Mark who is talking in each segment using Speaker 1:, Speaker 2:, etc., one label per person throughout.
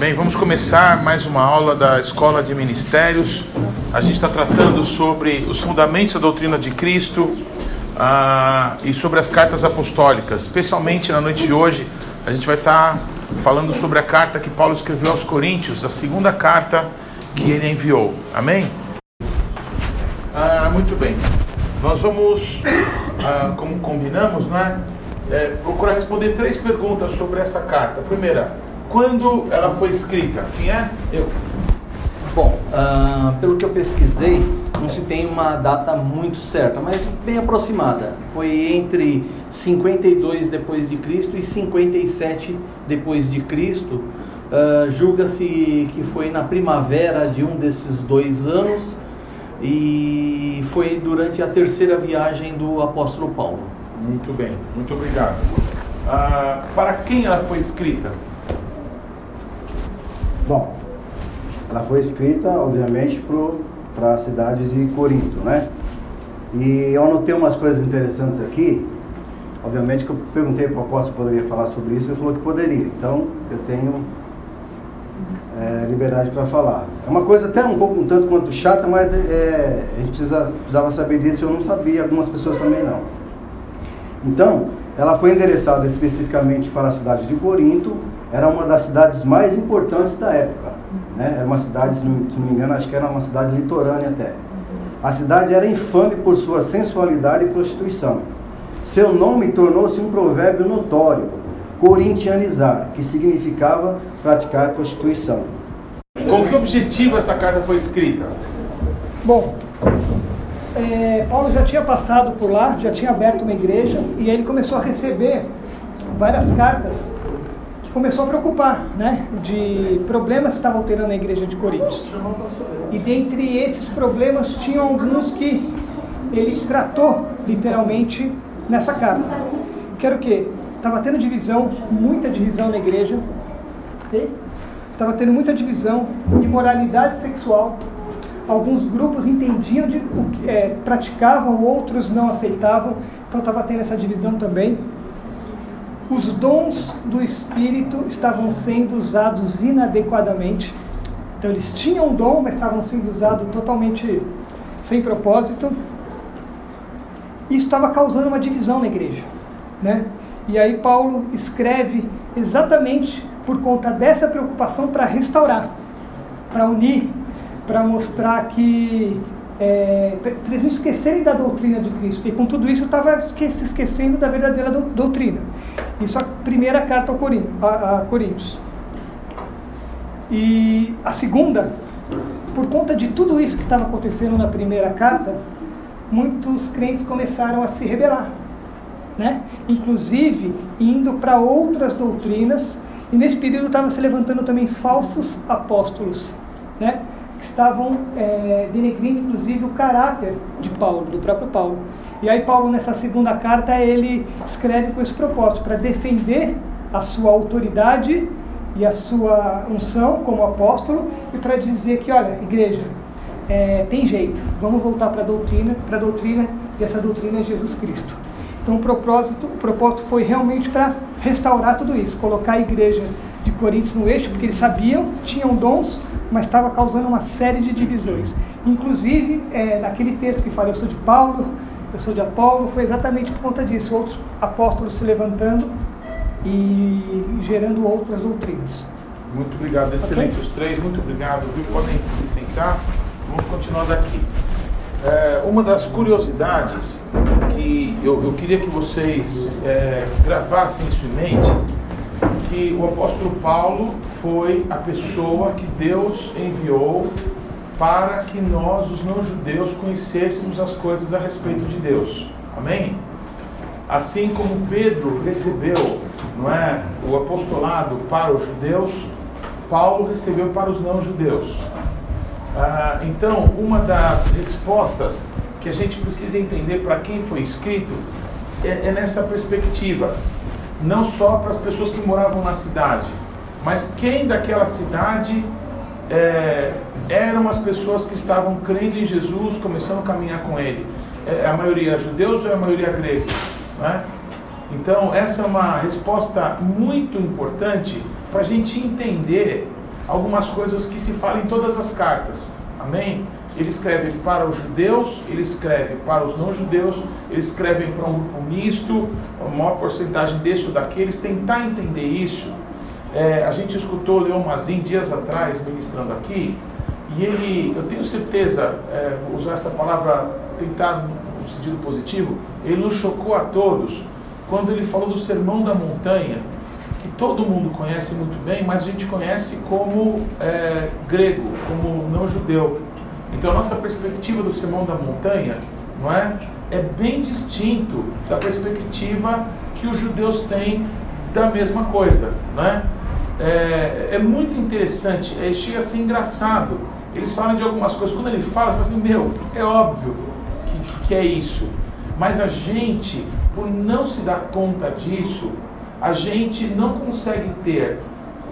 Speaker 1: Bem, vamos começar mais uma aula da Escola de Ministérios. A gente está tratando sobre os fundamentos da doutrina de Cristo ah, e sobre as cartas apostólicas. Especialmente na noite de hoje, a gente vai estar tá falando sobre a carta que Paulo escreveu aos Coríntios, a segunda carta que ele enviou. Amém? Ah, muito bem. Nós vamos, ah, como combinamos, né, é, procurar responder três perguntas sobre essa carta. primeira, quando ela foi escrita? Quem é?
Speaker 2: Eu. Bom, uh, pelo que eu pesquisei, não se tem uma data muito certa, mas bem aproximada. Foi entre 52 depois de Cristo e 57 depois de Cristo. Uh, Julga-se que foi na primavera de um desses dois anos e foi durante a terceira viagem do apóstolo Paulo.
Speaker 1: Muito bem, muito obrigado. Uh, para quem ela foi escrita?
Speaker 3: Bom, ela foi escrita, obviamente, para a cidade de Corinto, né? E eu anotei umas coisas interessantes aqui. Obviamente que eu perguntei para o apóstolo se poderia falar sobre isso, ele falou que poderia. Então, eu tenho é, liberdade para falar. É uma coisa até um pouco um tanto quanto chata, mas é, a gente precisa, precisava saber disso eu não sabia, algumas pessoas também não. Então, ela foi endereçada especificamente para a cidade de Corinto, era uma das cidades mais importantes da época. Né? Era uma cidade, se não, se não me engano, acho que era uma cidade litorânea até. A cidade era infame por sua sensualidade e prostituição. Seu nome tornou-se um provérbio notório, corintianizar, que significava praticar prostituição.
Speaker 1: Com que objetivo essa carta foi escrita?
Speaker 4: Bom, é, Paulo já tinha passado por lá, já tinha aberto uma igreja e aí ele começou a receber várias cartas começou a preocupar, né, de problemas que estavam tendo na igreja de Coríntios. E dentre esses problemas tinham alguns que ele tratou literalmente nessa carta. Que estava tendo divisão, muita divisão na igreja. Estava tendo muita divisão, imoralidade sexual. Alguns grupos entendiam de o que é, praticavam, outros não aceitavam. Então estava tendo essa divisão também os dons do Espírito estavam sendo usados inadequadamente. Então eles tinham dom, mas estavam sendo usados totalmente sem propósito. Isso estava causando uma divisão na igreja, né? E aí Paulo escreve exatamente por conta dessa preocupação para restaurar, para unir, para mostrar que é, para eles não esquecerem da doutrina de Cristo, porque com tudo isso estava se esquecendo da verdadeira do, doutrina. Isso é a primeira carta a, a Coríntios. E a segunda, por conta de tudo isso que estava acontecendo na primeira carta, muitos crentes começaram a se rebelar, né? Inclusive indo para outras doutrinas, e nesse período estavam se levantando também falsos apóstolos, né? Estavam é, denegrindo inclusive o caráter de Paulo, do próprio Paulo. E aí Paulo nessa segunda carta ele escreve com esse propósito para defender a sua autoridade e a sua unção como apóstolo e para dizer que olha igreja é, tem jeito, vamos voltar para a doutrina, para a doutrina e essa doutrina é Jesus Cristo. Então o propósito, o propósito foi realmente para restaurar tudo isso, colocar a igreja de Coríntios no eixo, porque eles sabiam, tinham dons, mas estava causando uma série de divisões. Inclusive, é, naquele texto que fala, eu sou de Paulo, eu sou de Apolo, foi exatamente por conta disso, outros apóstolos se levantando e gerando outras doutrinas.
Speaker 1: Muito obrigado, excelente okay? os três, muito obrigado, viu? Podem se sentar, vamos continuar daqui. É, uma das curiosidades que eu, eu queria que vocês é, gravassem isso em mente que o apóstolo Paulo foi a pessoa que Deus enviou para que nós, os não-judeus, conhecêssemos as coisas a respeito de Deus. Amém? Assim como Pedro recebeu não é, o apostolado para os judeus, Paulo recebeu para os não-judeus. Ah, então, uma das respostas que a gente precisa entender para quem foi escrito é, é nessa perspectiva não só para as pessoas que moravam na cidade, mas quem daquela cidade é, eram as pessoas que estavam crendo em Jesus, começando a caminhar com Ele. É, a maioria judeus ou é a maioria grega? É? Então, essa é uma resposta muito importante para a gente entender algumas coisas que se falam em todas as cartas. Amém? Ele escreve para os judeus, ele escreve para os não-judeus, ele escreve para um grupo misto, a maior porcentagem desse ou daqueles. Tentar entender isso. É, a gente escutou o Leon Mazin dias atrás ministrando aqui, e ele, eu tenho certeza, é, vou usar essa palavra, tentar no sentido positivo, ele nos chocou a todos quando ele falou do Sermão da Montanha, que todo mundo conhece muito bem, mas a gente conhece como é, grego, como não judeu. Então a nossa perspectiva do Sermão da Montanha, não é? É bem distinto da perspectiva que os judeus têm da mesma coisa, não é? É, é muito interessante, é, chega a ser engraçado. Eles falam de algumas coisas, quando ele fala, fala assim, meu, é óbvio que, que é isso. Mas a gente, por não se dar conta disso, a gente não consegue ter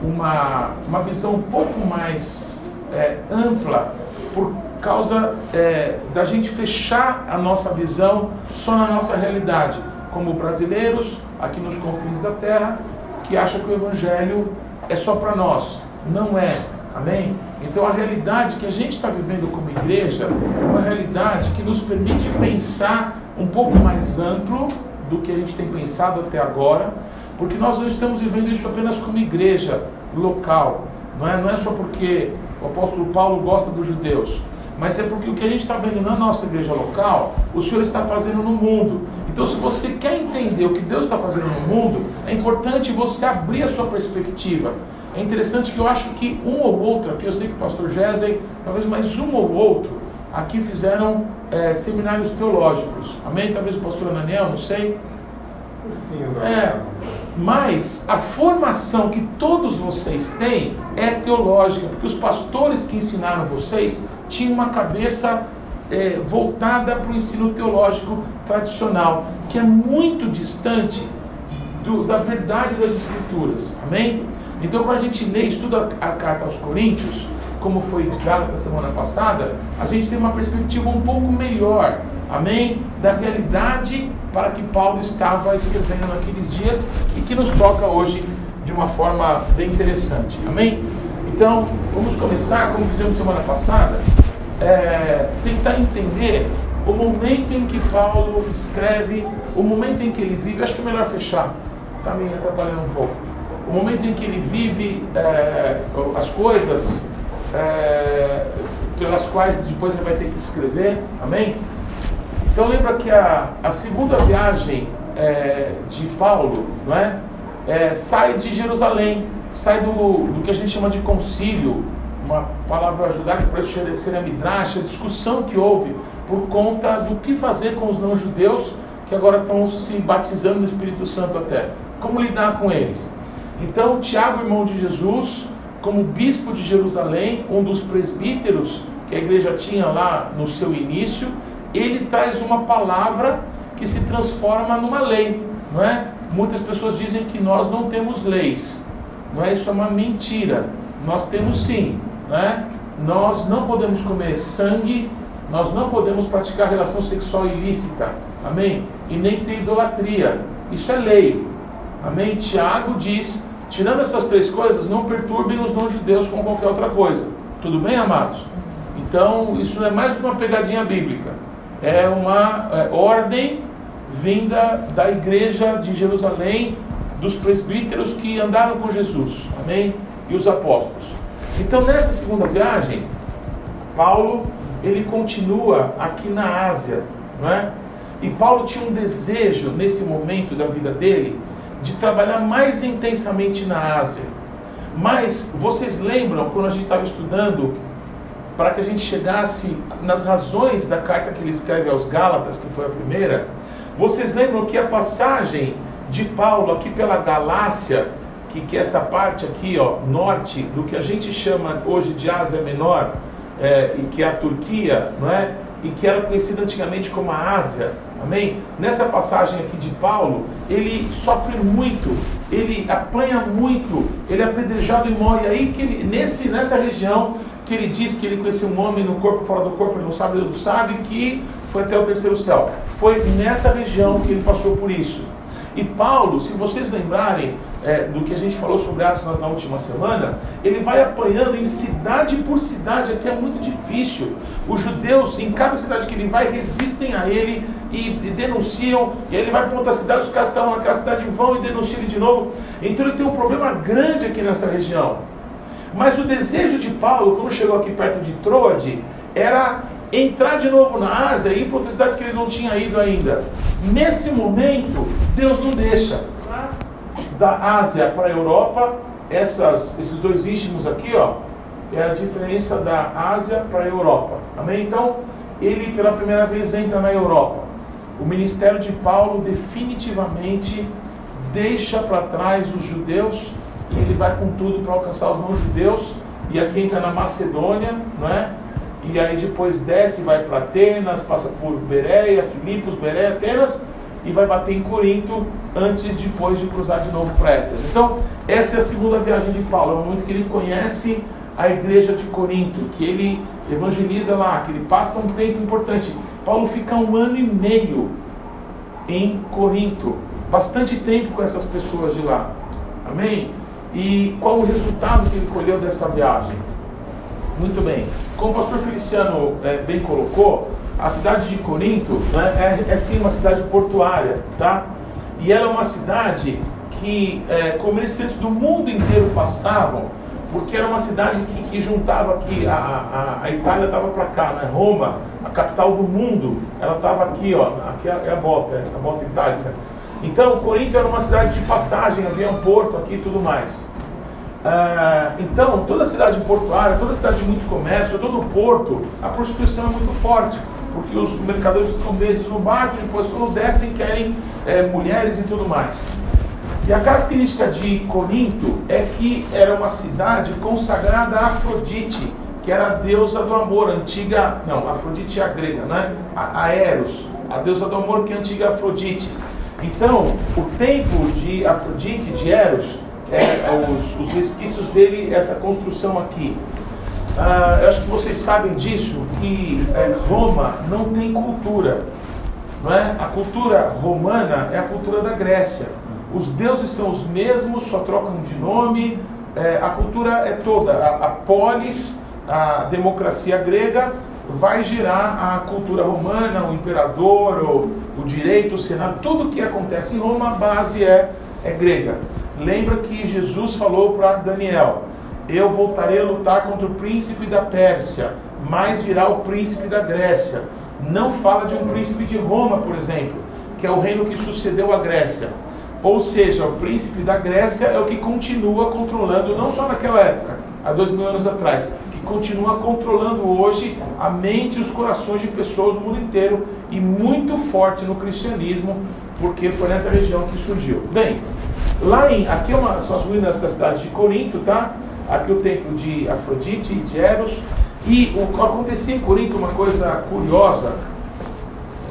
Speaker 1: uma, uma visão um pouco mais é, ampla por causa é, da gente fechar a nossa visão só na nossa realidade, como brasileiros aqui nos confins da terra, que acham que o Evangelho é só para nós. Não é. Amém? Então a realidade que a gente está vivendo como igreja é uma realidade que nos permite pensar um pouco mais amplo do que a gente tem pensado até agora, porque nós não estamos vivendo isso apenas como igreja local, não é, não é só porque o apóstolo Paulo gosta dos judeus, mas é porque o que a gente está vendo na nossa igreja local, o Senhor está fazendo no mundo. Então, se você quer entender o que Deus está fazendo no mundo, é importante você abrir a sua perspectiva. É interessante que eu acho que um ou outro, aqui eu sei que o pastor Gesley, talvez mais um ou outro, aqui fizeram é, seminários teológicos. Amém? Talvez o pastor Ananiel, não sei.
Speaker 5: Sim,
Speaker 1: é, mas a formação que todos vocês têm é teológica, porque os pastores que ensinaram vocês tinham uma cabeça é, voltada para o ensino teológico tradicional, que é muito distante do, da verdade das Escrituras. Amém? Então, quando a gente lê estuda a carta aos Coríntios, como foi de Gálatas semana passada, a gente tem uma perspectiva um pouco melhor, amém? Da realidade para que Paulo estava escrevendo naqueles dias e que nos toca hoje de uma forma bem interessante, amém? Então, vamos começar, como fizemos semana passada, é, tentar entender o momento em que Paulo escreve, o momento em que ele vive, acho que é melhor fechar, está me atrapalhando um pouco. O momento em que ele vive é, as coisas é, pelas quais depois ele vai ter que escrever, amém? Então lembra que a, a segunda viagem é, de Paulo, não é? é? Sai de Jerusalém, sai do, do que a gente chama de concílio, uma palavra judaica para ser a midrash, a discussão que houve por conta do que fazer com os não-judeus que agora estão se batizando no Espírito Santo até. Como lidar com eles? Então, Tiago, irmão de Jesus, como bispo de Jerusalém, um dos presbíteros que a igreja tinha lá no seu início, ele traz uma palavra que se transforma numa lei, não é? Muitas pessoas dizem que nós não temos leis, não é? Isso é uma mentira. Nós temos sim, não é? Nós não podemos comer sangue, nós não podemos praticar relação sexual ilícita, amém? E nem ter idolatria. Isso é lei, amém? Tiago diz Tirando essas três coisas, não perturbem os não-judeus com qualquer outra coisa. Tudo bem, amados? Então, isso é mais uma pegadinha bíblica. É uma é, ordem vinda da igreja de Jerusalém, dos presbíteros que andaram com Jesus. Amém? E os apóstolos. Então, nessa segunda viagem, Paulo, ele continua aqui na Ásia, não é? E Paulo tinha um desejo nesse momento da vida dele de trabalhar mais intensamente na Ásia. Mas vocês lembram quando a gente estava estudando para que a gente chegasse nas razões da carta que ele escreve aos Gálatas, que foi a primeira? Vocês lembram que a passagem de Paulo aqui pela Galácia, que, que essa parte aqui, ó, norte, do que a gente chama hoje de Ásia Menor, é, e que é a Turquia, não é? e que era conhecida antigamente como a Ásia, Amém? Nessa passagem aqui de Paulo, ele sofre muito, ele apanha muito, ele é apedrejado e morre. Aí que ele, nesse, nessa região que ele diz que ele conheceu um homem no corpo, fora do corpo, ele não sabe, Deus não sabe, que foi até o terceiro céu. Foi nessa região que ele passou por isso. E Paulo, se vocês lembrarem, é, do que a gente falou sobre Atos na, na, última semana, ele vai apanhando em cidade por cidade, aqui é muito difícil. Os judeus, em cada cidade que ele vai, resistem a ele e, e denunciam, e aí ele vai para outra cidade, os caras que naquela cidade vão e denunciam ele de novo. Então ele tem um problema grande aqui nessa região. Mas o desejo de Paulo, quando chegou aqui perto de Troade, era entrar de novo na Ásia e ir para outra cidade que ele não tinha ido ainda. Nesse momento, Deus não deixa da Ásia para a Europa, essas, esses dois istmos aqui, ó, é a diferença da Ásia para a Europa. Amém? Então, ele pela primeira vez entra na Europa. O ministério de Paulo definitivamente deixa para trás os judeus e ele vai com tudo para alcançar os não-judeus. E aqui entra na Macedônia, não é? E aí depois desce, vai para Atenas, passa por Bereia, Filipos, Bereia, Atenas e vai bater em Corinto antes depois de cruzar de novo para Éfeso. Então, essa é a segunda viagem de Paulo, é o momento que ele conhece a igreja de Corinto, que ele evangeliza lá, que ele passa um tempo importante. Paulo fica um ano e meio em Corinto, bastante tempo com essas pessoas de lá. Amém? E qual o resultado que ele colheu dessa viagem? Muito bem. Como o pastor Feliciano é, bem colocou, a cidade de Corinto né, é, é sim uma cidade portuária, tá? E ela é uma cidade que é, comerciantes do mundo inteiro passavam, porque era uma cidade que, que juntava aqui, a, a, a Itália estava para cá, né? Roma, a capital do mundo, ela estava aqui, ó, aqui é a bota, é a bota itálica. Então, Corinto era uma cidade de passagem, havia um porto aqui e tudo mais. Ah, então, toda cidade portuária, toda cidade de muito comércio, todo porto, a prostituição é muito forte porque os mercadores ficam meses no barco, depois quando descem querem é, mulheres e tudo mais. E a característica de Corinto é que era uma cidade consagrada a Afrodite, que era a deusa do amor, antiga, não, Afrodite é a grega, né? A, a Eros, a deusa do amor que é a antiga Afrodite. Então, o templo de Afrodite, de Eros, é os, os resquícios dele, essa construção aqui. Ah, eu acho que vocês sabem disso, que é, Roma não tem cultura. Não é? A cultura romana é a cultura da Grécia. Os deuses são os mesmos, só trocam de nome. É, a cultura é toda. A, a polis, a democracia grega, vai gerar a cultura romana, o imperador, o, o direito, o senado, tudo que acontece em Roma, a base é, é grega. Lembra que Jesus falou para Daniel: eu voltarei a lutar contra o príncipe da Pérsia, mas virá o príncipe da Grécia. Não fala de um príncipe de Roma, por exemplo, que é o reino que sucedeu a Grécia. Ou seja, o príncipe da Grécia é o que continua controlando, não só naquela época, há dois mil anos atrás, que continua controlando hoje a mente e os corações de pessoas do mundo inteiro e muito forte no cristianismo, porque foi nessa região que surgiu. Bem, lá em, aqui é uma, são as ruínas da cidade de Corinto, tá? Aqui o templo de Afrodite e de Eros. E o, acontecia em Corinto uma coisa curiosa,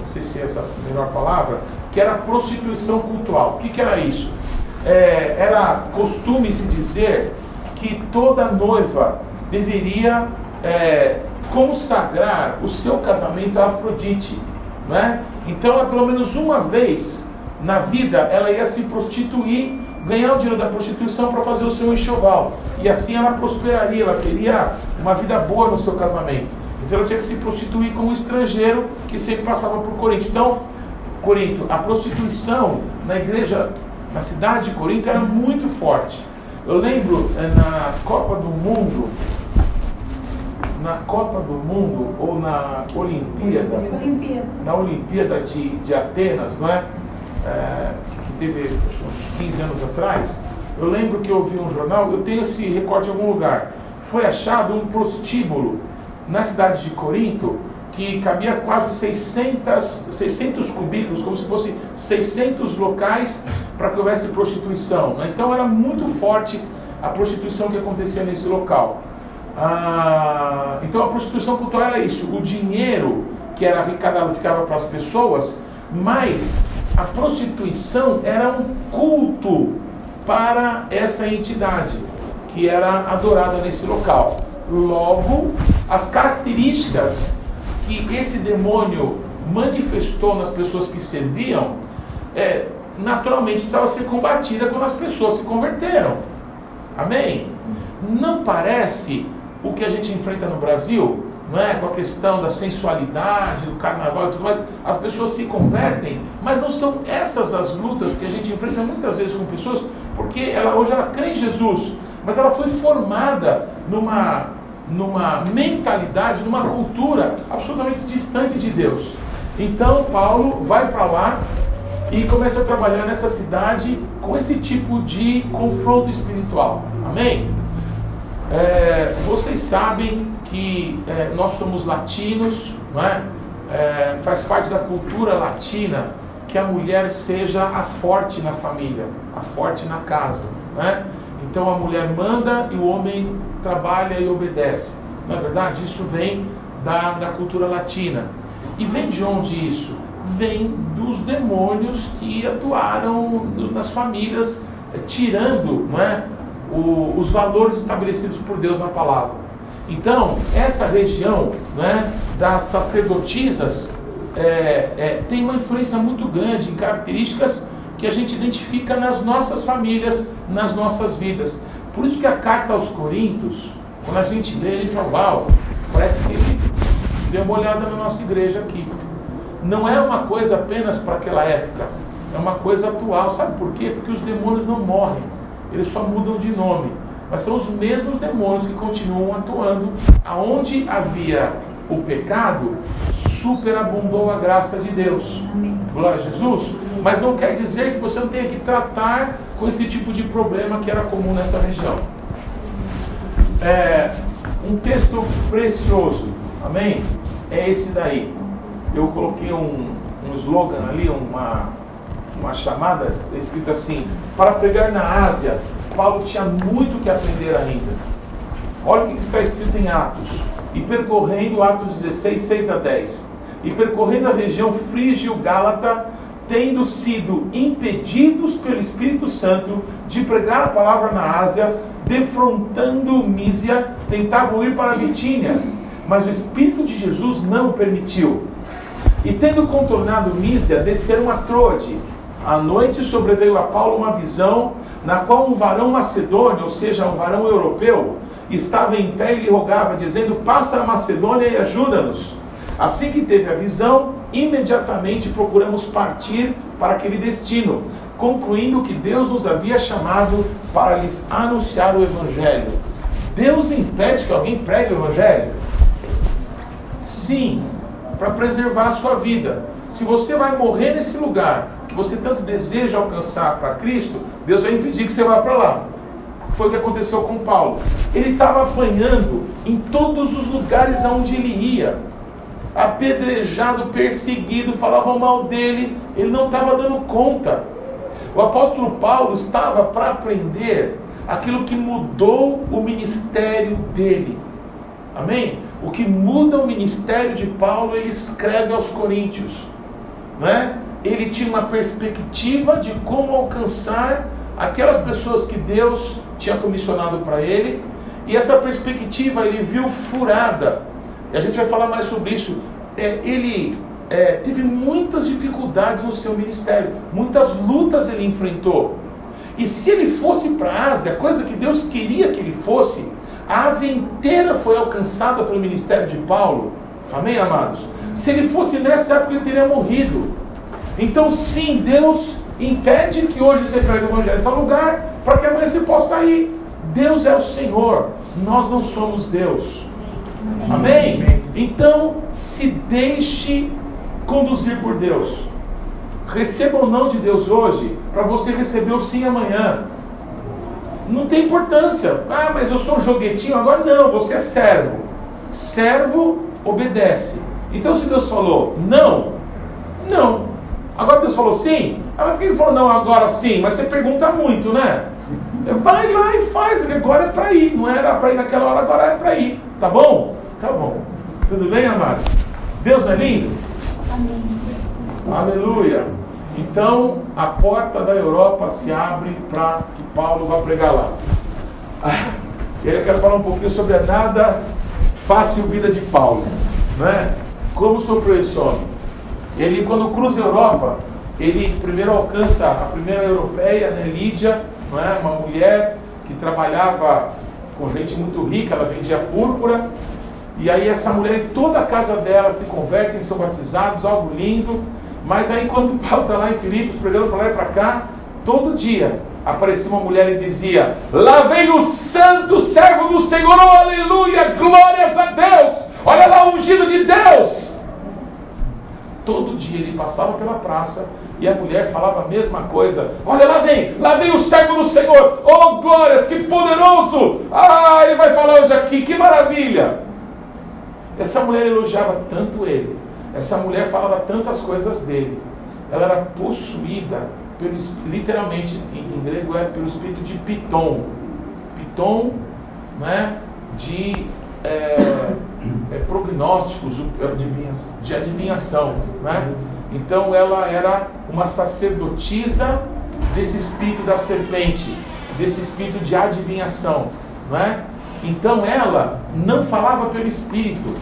Speaker 1: não sei se é essa a melhor palavra, que era prostituição cultural. O que, que era isso? É, era costume se dizer que toda noiva deveria é, consagrar o seu casamento a Afrodite. Né? Então, ela, pelo menos uma vez na vida, ela ia se prostituir ganhar o dinheiro da prostituição para fazer o seu enxoval. E assim ela prosperaria, ela teria uma vida boa no seu casamento. Então ela tinha que se prostituir com um estrangeiro que sempre passava por Corinto. Então, Corinto, a prostituição na igreja, na cidade de Corinto era muito forte. Eu lembro eh, na Copa do Mundo, na Copa do Mundo ou na Olimpíada, Olimpíada. na Olimpíada de, de Atenas, não é? é teve uns 15 anos atrás, eu lembro que eu vi um jornal, eu tenho esse recorte em algum lugar. Foi achado um prostíbulo na cidade de Corinto que cabia quase 600, 600 cubículos, como se fossem 600 locais para que houvesse prostituição. Né? Então era muito forte a prostituição que acontecia nesse local. Ah, então a prostituição cultural era isso: o dinheiro que era arrecadado ficava para as pessoas, mas a prostituição era um culto para essa entidade que era adorada nesse local. Logo, as características que esse demônio manifestou nas pessoas que serviam é, naturalmente precisava ser combatida quando as pessoas se converteram. Amém? Não parece o que a gente enfrenta no Brasil, não é? Com a questão da sensualidade, do carnaval e tudo mais, as pessoas se convertem, mas não são essas as lutas que a gente enfrenta muitas vezes com pessoas, porque ela hoje ela crê em Jesus, mas ela foi formada numa numa mentalidade, numa cultura absolutamente distante de Deus. Então Paulo vai para lá e começa a trabalhar nessa cidade com esse tipo de confronto espiritual. Amém? É, vocês sabem que é, nós somos latinos, não é? é? Faz parte da cultura latina que a mulher seja a forte na família, a forte na casa, é? Então a mulher manda e o homem trabalha e obedece. É verdade? Isso vem da, da cultura latina. E vem de onde isso? Vem dos demônios que atuaram nas famílias, eh, tirando não é, o, os valores estabelecidos por Deus na palavra. Então, essa região né, das sacerdotisas é, é, tem uma influência muito grande em características que a gente identifica nas nossas famílias, nas nossas vidas. Por isso que a carta aos Coríntios, quando a gente lê, a gente fala, uau, parece que ele deu uma olhada na nossa igreja aqui. Não é uma coisa apenas para aquela época, é uma coisa atual. Sabe por quê? Porque os demônios não morrem, eles só mudam de nome. Mas são os mesmos demônios que continuam atuando. Aonde havia o pecado, superabundou a graça de Deus. Glória a Jesus. Mas não quer dizer que você não tenha que tratar com esse tipo de problema que era comum nessa região. É, um texto precioso, amém? É esse daí. Eu coloquei um, um slogan ali, uma, uma chamada escrita assim: para pregar na Ásia, Paulo tinha muito que aprender ainda. Olha o que está escrito em Atos. E percorrendo, Atos 16, 6 a 10 e percorrendo a região frígio-gálata, tendo sido impedidos pelo Espírito Santo de pregar a palavra na Ásia, defrontando Mísia, tentavam ir para Bitínia, mas o Espírito de Jesus não permitiu. E tendo contornado Mísia, desceram a Trode. À noite sobreveio a Paulo uma visão, na qual um varão macedônio, ou seja, um varão europeu, estava em pé e lhe rogava, dizendo: Passa a Macedônia e ajuda-nos. Assim que teve a visão, imediatamente procuramos partir para aquele destino, concluindo que Deus nos havia chamado para lhes anunciar o Evangelho. Deus impede que alguém pregue o Evangelho? Sim, para preservar a sua vida. Se você vai morrer nesse lugar você tanto deseja alcançar para Cristo, Deus vai impedir que você vá para lá. Foi o que aconteceu com Paulo. Ele estava apanhando em todos os lugares aonde ele ia apedrejado, perseguido, falavam mal dele, ele não estava dando conta. O apóstolo Paulo estava para aprender aquilo que mudou o ministério dele. Amém? O que muda o ministério de Paulo, ele escreve aos Coríntios. Né? Ele tinha uma perspectiva de como alcançar aquelas pessoas que Deus tinha comissionado para ele, e essa perspectiva ele viu furada e a gente vai falar mais sobre isso. É, ele é, teve muitas dificuldades no seu ministério, muitas lutas ele enfrentou. E se ele fosse para a Ásia, coisa que Deus queria que ele fosse, a Ásia inteira foi alcançada pelo ministério de Paulo. Amém, amados? Se ele fosse nessa época, ele teria morrido. Então, sim, Deus impede que hoje você pregue o evangelho em tal lugar, para que amanhã você possa ir. Deus é o Senhor, nós não somos Deus. Amém? Então, se deixe conduzir por Deus. Receba o não de Deus hoje, para você receber o sim amanhã. Não tem importância. Ah, mas eu sou um joguetinho agora. Não, você é servo. Servo obedece. Então, se Deus falou não, não. Agora Deus falou sim. Ah, por que ele falou não agora sim? Mas você pergunta muito, né? Vai lá e faz. Agora é para ir. Não era para ir naquela hora, agora é para ir. Tá bom? Tá bom. Tudo bem, amados? Deus é lindo? Amém. Aleluia. Então, a porta da Europa se abre para que Paulo vá pregar lá. Ah, e aí eu quero falar um pouquinho sobre a nada fácil vida de Paulo. Não é? Como sofreu esse homem? Ele, quando cruza a Europa, ele primeiro alcança a primeira europeia, né, Lídia, não é? uma mulher que trabalhava com gente muito rica, ela vendia púrpura, e aí essa mulher e toda a casa dela se convertem, são batizados, algo lindo. Mas aí enquanto Paulo está lá em Filipos, pregando para lá e para cá, todo dia aparecia uma mulher e dizia: Lá vem o santo servo do Senhor, aleluia, glórias a Deus, olha lá o ungido de Deus. Todo dia ele passava pela praça e a mulher falava a mesma coisa: Olha lá vem, lá vem o servo do Senhor, oh glórias, que poderoso! Ah, ele vai falar hoje aqui, que maravilha! Essa mulher elogiava tanto ele, essa mulher falava tantas coisas dele, ela era possuída, pelo, literalmente em, grego é pelo espírito de Piton. Piton, né, de é, é, prognósticos, de adivinhação. Né? Então ela era uma sacerdotisa desse espírito da serpente, desse espírito de adivinhação. Não é? Então ela não falava pelo Espírito.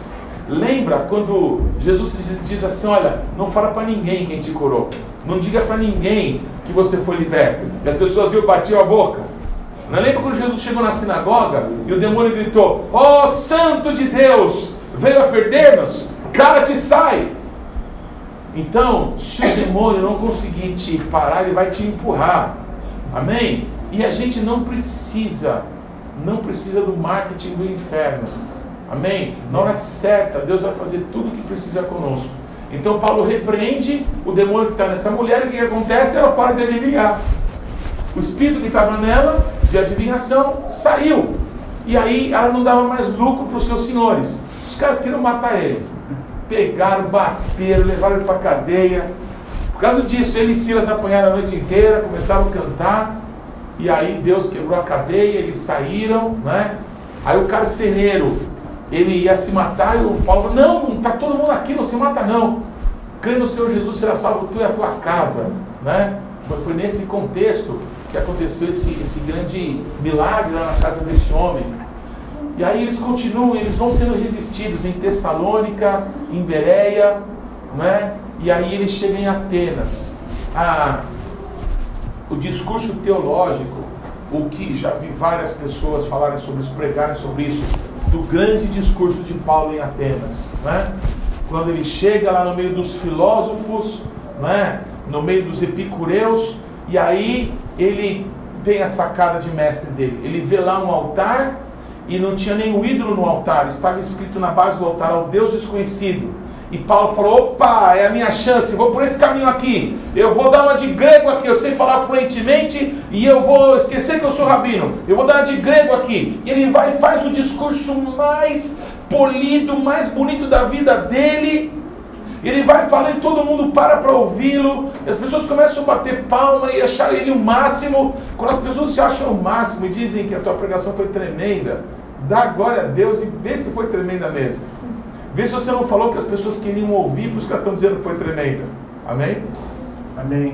Speaker 1: Lembra quando Jesus diz assim: Olha, não fala para ninguém quem te curou. Não diga para ninguém que você foi liberto. E as pessoas iam batiam a boca. Não lembra quando Jesus chegou na sinagoga e o demônio gritou: Ó oh, Santo de Deus, veio a perder-nos? Cala-te sai! Então, se o demônio não conseguir te parar, ele vai te empurrar. Amém? E a gente não precisa não precisa do marketing do inferno. Amém? Na hora certa, Deus vai fazer tudo o que precisa conosco. Então Paulo repreende o demônio que está nessa mulher e o que acontece? Ela para de adivinhar. O espírito que estava nela, de adivinhação, saiu. E aí ela não dava mais lucro para os seus senhores. Os caras queriam matar ele. Pegaram, bateram, levaram ele para a cadeia. Por causa disso, ele e Silas apanharam a noite inteira, começaram a cantar. E aí Deus quebrou a cadeia, eles saíram, né? Aí o carcereiro, ele ia se matar e o Paulo falou, não, não está todo mundo aqui, não se mata não. Crê no Senhor Jesus, será salvo tu e a tua casa, né? Foi nesse contexto que aconteceu esse, esse grande milagre lá na casa desse homem. E aí eles continuam, eles vão sendo resistidos em Tessalônica, em Bereia, né? E aí eles chegam em Atenas. Ah, o discurso teológico, o que já vi várias pessoas falarem sobre isso, pregarem sobre isso, do grande discurso de Paulo em Atenas, né? quando ele chega lá no meio dos filósofos, né? no meio dos epicureus, e aí ele tem a sacada de mestre dele. Ele vê lá um altar e não tinha nenhum ídolo no altar, estava escrito na base do altar ao Deus desconhecido. E Paulo falou: opa, é a minha chance, vou por esse caminho aqui. Eu vou dar uma de grego aqui, eu sei falar fluentemente e eu vou esquecer que eu sou rabino. Eu vou dar uma de grego aqui. E ele vai e faz o discurso mais polido, mais bonito da vida dele. Ele vai falando e todo mundo para para ouvi-lo. As pessoas começam a bater palma e achar ele o máximo. Quando as pessoas se acham o máximo e dizem que a tua pregação foi tremenda, dá glória a Deus e vê se foi tremenda mesmo. Vê se você não falou que as pessoas queriam ouvir, por isso que elas estão dizendo que foi tremenda. Amém?
Speaker 3: Amém.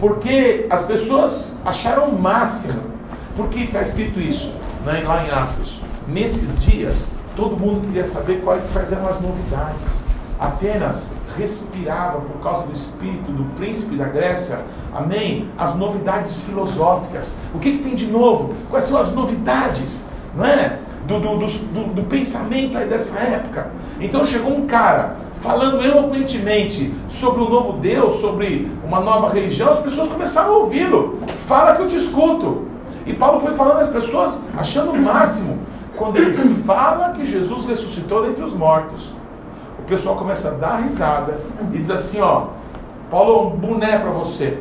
Speaker 1: Porque as pessoas acharam o máximo. Porque está escrito isso né, lá em Atos. Nesses dias, todo mundo queria saber quais eram as novidades. Apenas respirava por causa do espírito do príncipe da Grécia, amém? As novidades filosóficas. O que, que tem de novo? Quais são as novidades? Não é? do, do, do, do pensamento aí dessa época. Então chegou um cara falando eloquentemente sobre o novo Deus, sobre uma nova religião, as pessoas começaram a ouvi-lo. Fala que eu te escuto. E Paulo foi falando às pessoas, achando o máximo, quando ele fala que Jesus ressuscitou dentre os mortos. O pessoal começa a dar risada e diz assim: Ó, Paulo um boné para você.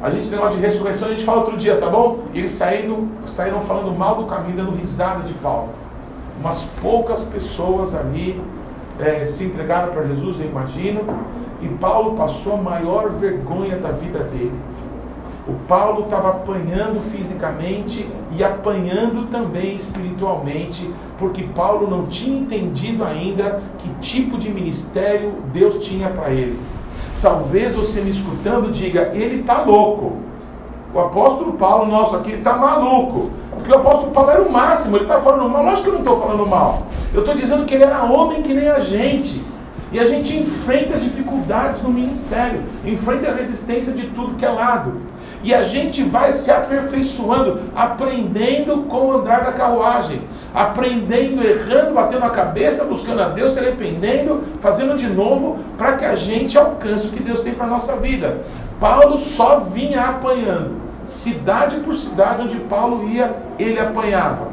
Speaker 1: A gente tem negócio de ressurreição, a gente fala outro dia, tá bom? E eles saíram, saíram falando mal do caminho, dando risada de Paulo umas poucas pessoas ali é, se entregaram para Jesus, eu imagino, e Paulo passou a maior vergonha da vida dele. O Paulo estava apanhando fisicamente e apanhando também espiritualmente, porque Paulo não tinha entendido ainda que tipo de ministério Deus tinha para ele. Talvez você me escutando diga, ele está louco. O apóstolo Paulo, nosso aqui, está maluco. Porque o apóstolo Paulo era o máximo, ele estava falando mal. Lógico que eu não estou falando mal. Eu estou dizendo que ele era homem que nem a gente. E a gente enfrenta dificuldades no ministério, enfrenta a resistência de tudo que é lado. E a gente vai se aperfeiçoando, aprendendo com o andar da carruagem, aprendendo, errando, batendo a cabeça, buscando a Deus, se arrependendo, fazendo de novo, para que a gente alcance o que Deus tem para a nossa vida. Paulo só vinha apanhando, cidade por cidade onde Paulo ia, ele apanhava.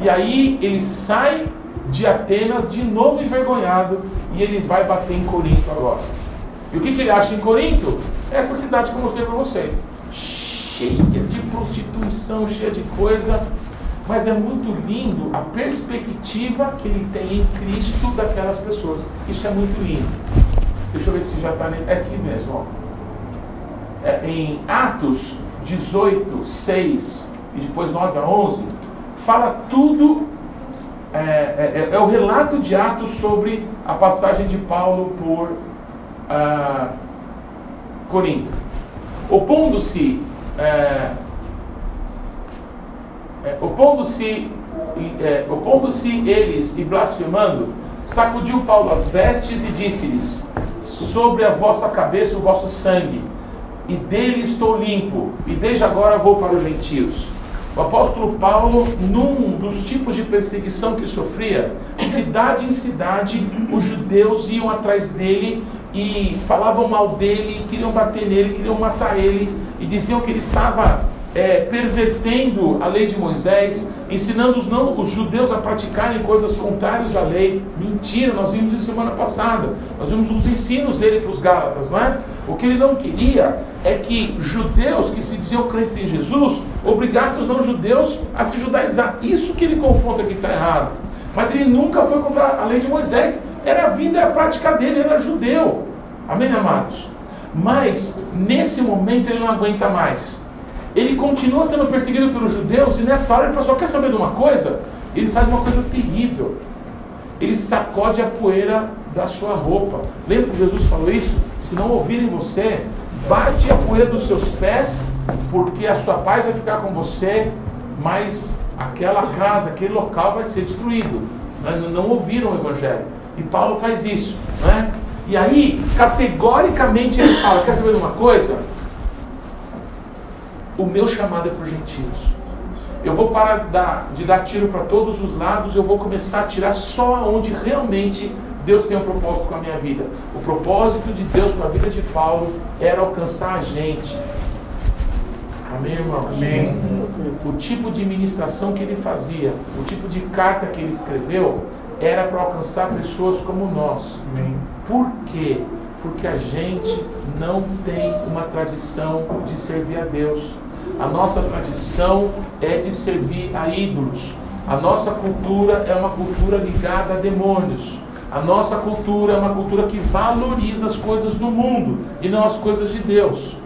Speaker 1: E aí ele sai de Atenas de novo envergonhado e ele vai bater em Corinto agora. E o que, que ele acha em Corinto? Essa cidade que eu mostrei para vocês. Cheia de prostituição, cheia de coisa. Mas é muito lindo a perspectiva que ele tem em Cristo daquelas pessoas. Isso é muito lindo. Deixa eu ver se já está é aqui mesmo. Ó. É, em Atos 18, 6 e depois 9 a 11, fala tudo. É, é, é, é o relato de Atos sobre a passagem de Paulo por ah, Corinto. Opondo-se é, é, opondo-se é, opondo-se eles e blasfemando, sacudiu Paulo as vestes e disse-lhes: Sobre a vossa cabeça o vosso sangue, e dele estou limpo, e desde agora vou para os gentios. O apóstolo Paulo, num dos tipos de perseguição que sofria, cidade em cidade, os judeus iam atrás dele e falavam mal dele, queriam bater nele, queriam matar ele, e diziam que ele estava é, pervertendo a lei de Moisés, ensinando os, não, os judeus a praticarem coisas contrárias à lei. Mentira, nós vimos isso semana passada. Nós vimos os ensinos dele para os Gálatas, não é? O que ele não queria é que judeus que se diziam crentes em Jesus obrigassem os não-judeus a se judaizar. Isso que ele confronta que está errado. Mas ele nunca foi contra a lei de Moisés. Era a vida a prática dele, ele era judeu. Amém, amados? Mas, nesse momento, ele não aguenta mais ele continua sendo perseguido pelos judeus e nessa hora ele fala só quer saber de uma coisa? Ele faz uma coisa terrível. Ele sacode a poeira da sua roupa. Lembra que Jesus falou isso? Se não ouvirem você, bate a poeira dos seus pés, porque a sua paz vai ficar com você, mas aquela casa, aquele local vai ser destruído. Não ouviram o Evangelho. E Paulo faz isso. Né? E aí, categoricamente, ele fala: quer saber de uma coisa? O meu chamado é para os gentios. Eu vou parar de dar tiro para todos os lados, eu vou começar a tirar só onde realmente Deus tem um propósito com a minha vida. O propósito de Deus com a vida de Paulo era alcançar a gente. Amém, irmão? Amém. O tipo de ministração que ele fazia, o tipo de carta que ele escreveu, era para alcançar pessoas como nós. Amém. Por quê? Porque a gente não tem uma tradição de servir a Deus. A nossa tradição é de servir a ídolos. A nossa cultura é uma cultura ligada a demônios. A nossa cultura é uma cultura que valoriza as coisas do mundo e não as coisas de Deus.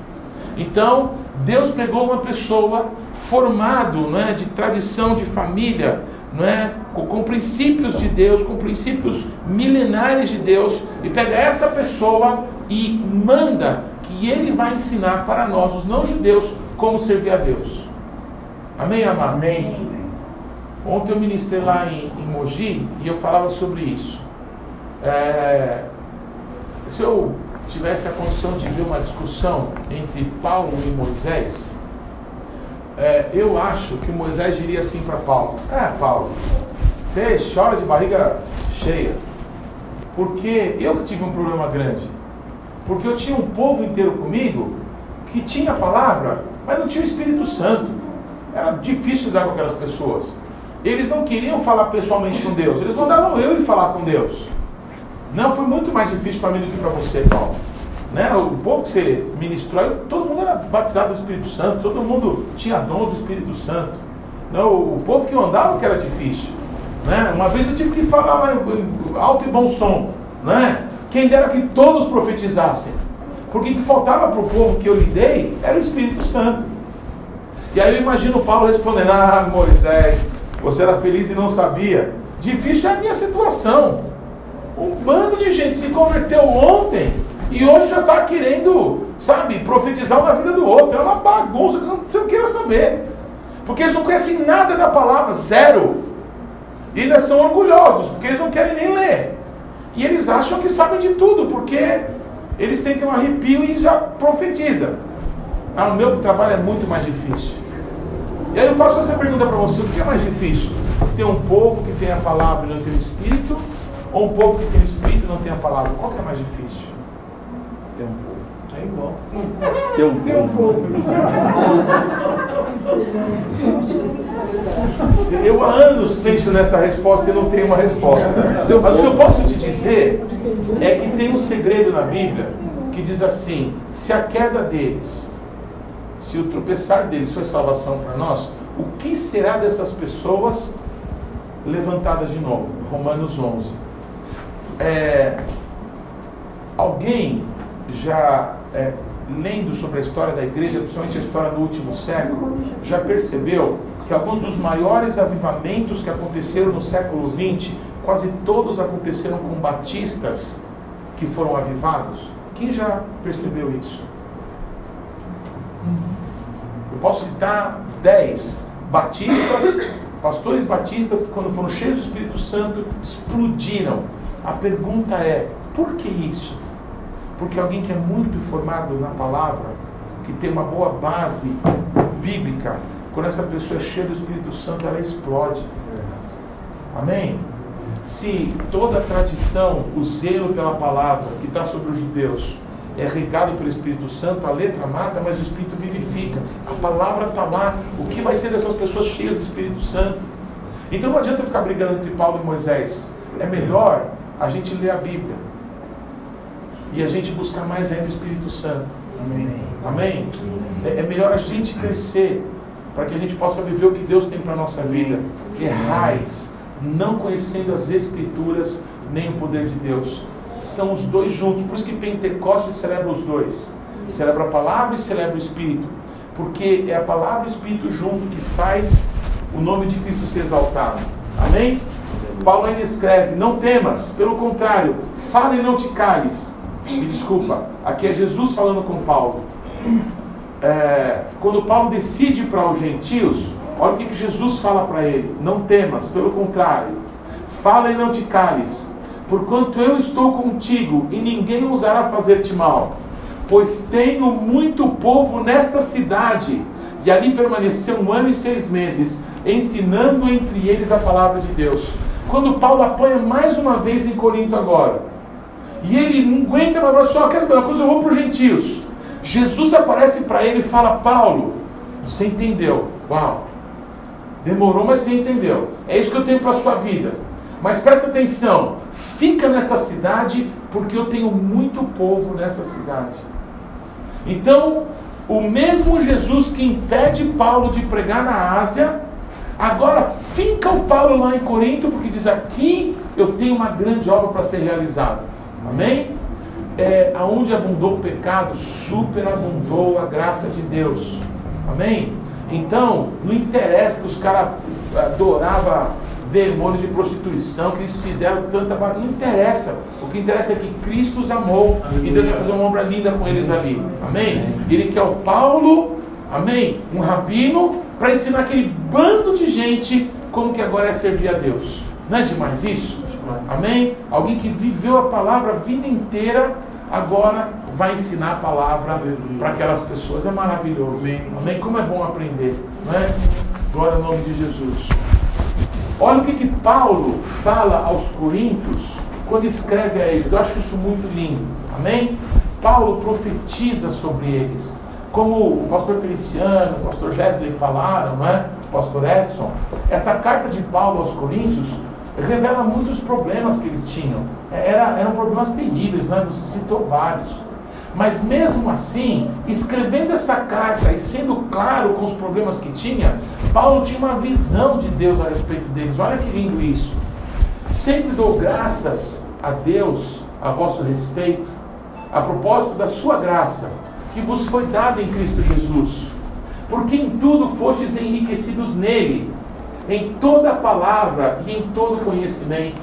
Speaker 1: Então, Deus pegou uma pessoa formado, não é, de tradição de família, não é, com, com princípios de Deus, com princípios milenares de Deus, e pega essa pessoa e manda que ele vai ensinar para nós, os não judeus, como servir a Deus. Amém, amado? Amém. Ontem eu ministrei lá em, em Mogi e eu falava sobre isso. É, se eu tivesse a condição de ver uma discussão entre Paulo e Moisés, é, eu acho que Moisés diria assim para Paulo: É, Paulo, você chora de barriga cheia, porque eu que tive um problema grande, porque eu tinha um povo inteiro comigo que tinha a palavra mas não tinha o Espírito Santo. Era difícil lidar com aquelas pessoas. Eles não queriam falar pessoalmente com Deus, eles mandavam eu ir falar com Deus. Não, foi muito mais difícil para mim do que para você, Paulo. Né? O povo que você ministrou, todo mundo era batizado do Espírito Santo, todo mundo tinha dons do Espírito Santo. Não, o povo que eu andava que era difícil. Né? Uma vez eu tive que falar alto e bom som. Né? Quem dera que todos profetizassem. Porque o que faltava para o povo que eu lidei era o Espírito Santo. E aí eu imagino Paulo respondendo: Ah, Moisés, você era feliz e não sabia. Difícil é a minha situação. Um bando de gente se converteu ontem e hoje já está querendo, sabe, profetizar uma vida do outro. É uma bagunça que você não queira saber. Porque eles não conhecem nada da palavra, zero. E ainda são orgulhosos, porque eles não querem nem ler. E eles acham que sabem de tudo, porque eles sentem um arrepio e já profetizam. Ah, o meu trabalho é muito mais difícil. E aí eu faço essa pergunta para você: o que é mais difícil? Ter um povo que tem a palavra e não tem o espírito? Ou um povo que tem o espírito e não tem a palavra? Qual que é mais difícil?
Speaker 2: Ter um povo. É igual.
Speaker 1: Ter um
Speaker 4: Tem um
Speaker 1: povo.
Speaker 4: pouco.
Speaker 1: Eu há anos penso nessa resposta e não tenho uma resposta. Mas o que eu posso te dizer é que tem um segredo na Bíblia que diz assim: se a queda deles, se o tropeçar deles foi salvação para nós, o que será dessas pessoas levantadas de novo? Romanos 11. É, alguém já é, lendo sobre a história da igreja, principalmente a história do último século, já percebeu que alguns dos maiores avivamentos que aconteceram no século XX, quase todos aconteceram com batistas que foram avivados? Quem já percebeu isso? Eu posso citar dez batistas, pastores batistas que quando foram cheios do Espírito Santo explodiram. A pergunta é, por que isso? Porque alguém que é muito formado na palavra, que tem uma boa base bíblica, quando essa pessoa é cheia do Espírito Santo, ela explode. Amém? Se toda a tradição, o zelo pela palavra que está sobre os judeus é regado pelo Espírito Santo, a letra mata, mas o Espírito vivifica. A palavra está lá. O que vai ser dessas pessoas cheias do Espírito Santo? Então não adianta ficar brigando entre Paulo e Moisés. É melhor a gente ler a Bíblia e a gente buscar mais ainda o Espírito Santo.
Speaker 2: Amém.
Speaker 1: Amém? É, é melhor a gente crescer para que a gente possa viver o que Deus tem para a nossa vida. Errais, não conhecendo as Escrituras nem o poder de Deus. São os dois juntos. Por isso que Pentecostes celebra os dois. Celebra a palavra e celebra o Espírito. Porque é a palavra e o Espírito junto que faz o nome de Cristo ser exaltado. Amém? Paulo ainda escreve: Não temas, pelo contrário, fala e não te cales. Me desculpa, aqui é Jesus falando com Paulo. É, quando Paulo decide para os gentios, olha o que, que Jesus fala para ele: Não temas, pelo contrário, fala e não te cales, porquanto eu estou contigo e ninguém ousará fazer-te mal. Pois tenho muito povo nesta cidade, e ali permaneceu um ano e seis meses, ensinando entre eles a palavra de Deus. Quando Paulo apanha mais uma vez em Corinto agora, e ele não aguenta mais, fala só, quer saber uma coisa, eu vou para os gentios. Jesus aparece para ele e fala, Paulo, você entendeu? Uau! Demorou, mas você entendeu. É isso que eu tenho para a sua vida. Mas presta atenção, fica nessa cidade, porque eu tenho muito povo nessa cidade. Então, o mesmo Jesus que impede Paulo de pregar na Ásia, agora fica o Paulo lá em Corinto, porque diz aqui eu tenho uma grande obra para ser realizada. Amém? É, aonde abundou o pecado, superabundou a graça de Deus. Amém? Então, não interessa que os caras adoravam demônio de prostituição, que eles fizeram tanta. Não interessa. O que interessa é que Cristo os amou e Deus vai fazer uma obra linda com eles ali. Amém? Ele quer o Paulo, amém? Um rabino, para ensinar aquele bando de gente como que agora é servir a Deus. Não é demais isso? Amém? Alguém que viveu a palavra a vida inteira, agora vai ensinar a palavra para aquelas pessoas. É maravilhoso. Amém? Como é bom aprender, não é? Glória ao nome de Jesus. Olha o que, que Paulo fala aos Coríntios quando escreve a eles. Eu acho isso muito lindo. Amém? Paulo profetiza sobre eles. Como o pastor Feliciano, o pastor Gesley falaram, não é? o pastor Edson, essa carta de Paulo aos Coríntios revela muitos problemas que eles tinham. Era, eram problemas terríveis, não é? você citou vários. Mas mesmo assim, escrevendo essa carta e sendo claro com os problemas que tinha, Paulo tinha uma visão de Deus a respeito deles. Olha que lindo isso. Sempre dou graças a Deus a vosso respeito, a propósito da sua graça, que vos foi dada em Cristo Jesus, porque em tudo fostes enriquecidos nele, em toda palavra e em todo conhecimento,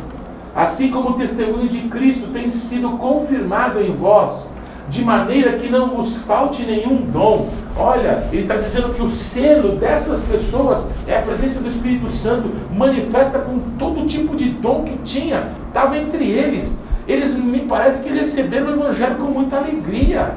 Speaker 1: assim como o testemunho de Cristo tem sido confirmado em vós, de maneira que não vos falte nenhum dom. Olha, ele está dizendo que o selo dessas pessoas é a presença do Espírito Santo, manifesta com todo tipo de dom que tinha, estava entre eles. Eles me parece que receberam o Evangelho com muita alegria.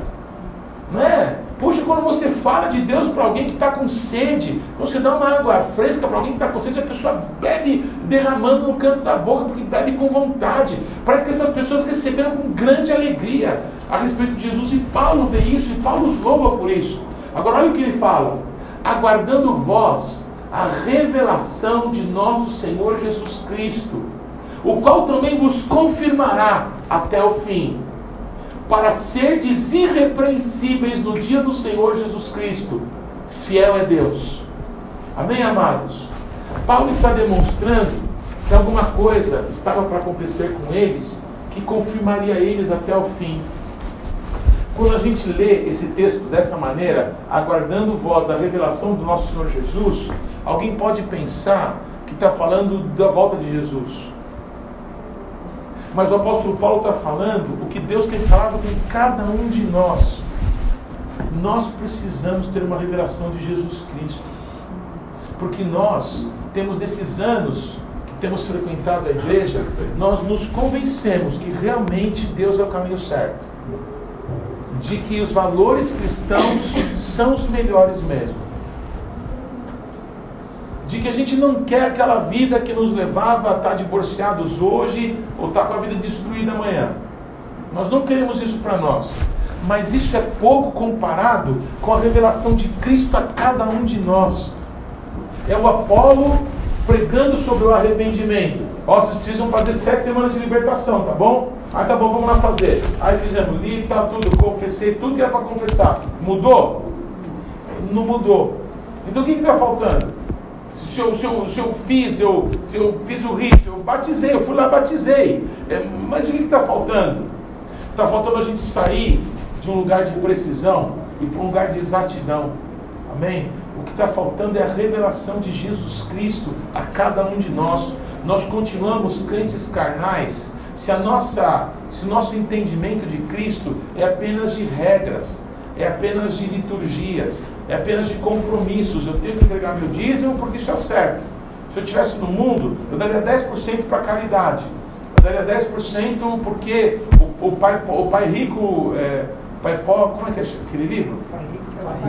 Speaker 1: Não é? Puxa, quando você fala de Deus para alguém que está com sede, você dá uma água fresca para alguém que está com sede, a pessoa bebe derramando no canto da boca, porque bebe com vontade. Parece que essas pessoas receberam com grande alegria a respeito de Jesus, e Paulo vê isso, e Paulo os louva por isso. Agora olha o que ele fala: aguardando vós a revelação de nosso Senhor Jesus Cristo, o qual também vos confirmará até o fim para serdes irrepreensíveis no dia do Senhor Jesus Cristo. Fiel é Deus. Amém, amados? Paulo está demonstrando que alguma coisa estava para acontecer com eles que confirmaria eles até o fim. Quando a gente lê esse texto dessa maneira, aguardando vós a revelação do nosso Senhor Jesus, alguém pode pensar que está falando da volta de Jesus. Mas o apóstolo Paulo está falando o que Deus tem falado com cada um de nós. Nós precisamos ter uma revelação de Jesus Cristo. Porque nós temos nesses anos que temos frequentado a igreja, nós nos convencemos que realmente Deus é o caminho certo. De que os valores cristãos são os melhores mesmo de que a gente não quer aquela vida que nos levava a estar divorciados hoje ou estar com a vida destruída amanhã. Nós não queremos isso para nós. Mas isso é pouco comparado com a revelação de Cristo a cada um de nós. É o Apolo pregando sobre o arrependimento. Ó, vocês precisam fazer sete semanas de libertação, tá bom? Ah, tá bom, vamos lá fazer. Aí fizemos, li, tá tudo, confessei tudo que era para confessar. Mudou? Não mudou. Então o que está faltando? Se eu, se eu, se eu fiz, eu, eu fiz o rito, eu batizei, eu fui lá batizei. É, mas o que está faltando? Está faltando a gente sair de um lugar de precisão e para um lugar de exatidão. Amém? O que está faltando é a revelação de Jesus Cristo a cada um de nós. Nós continuamos crentes carnais se a nossa, se o nosso entendimento de Cristo é apenas de regras, é apenas de liturgias, é apenas de compromissos. Eu tenho que entregar meu dízimo porque isso é certo. Se eu estivesse no mundo, eu daria 10% para caridade. Eu daria 10% porque o, o, pai, o pai rico, é, pai pobre, como é que é aquele livro?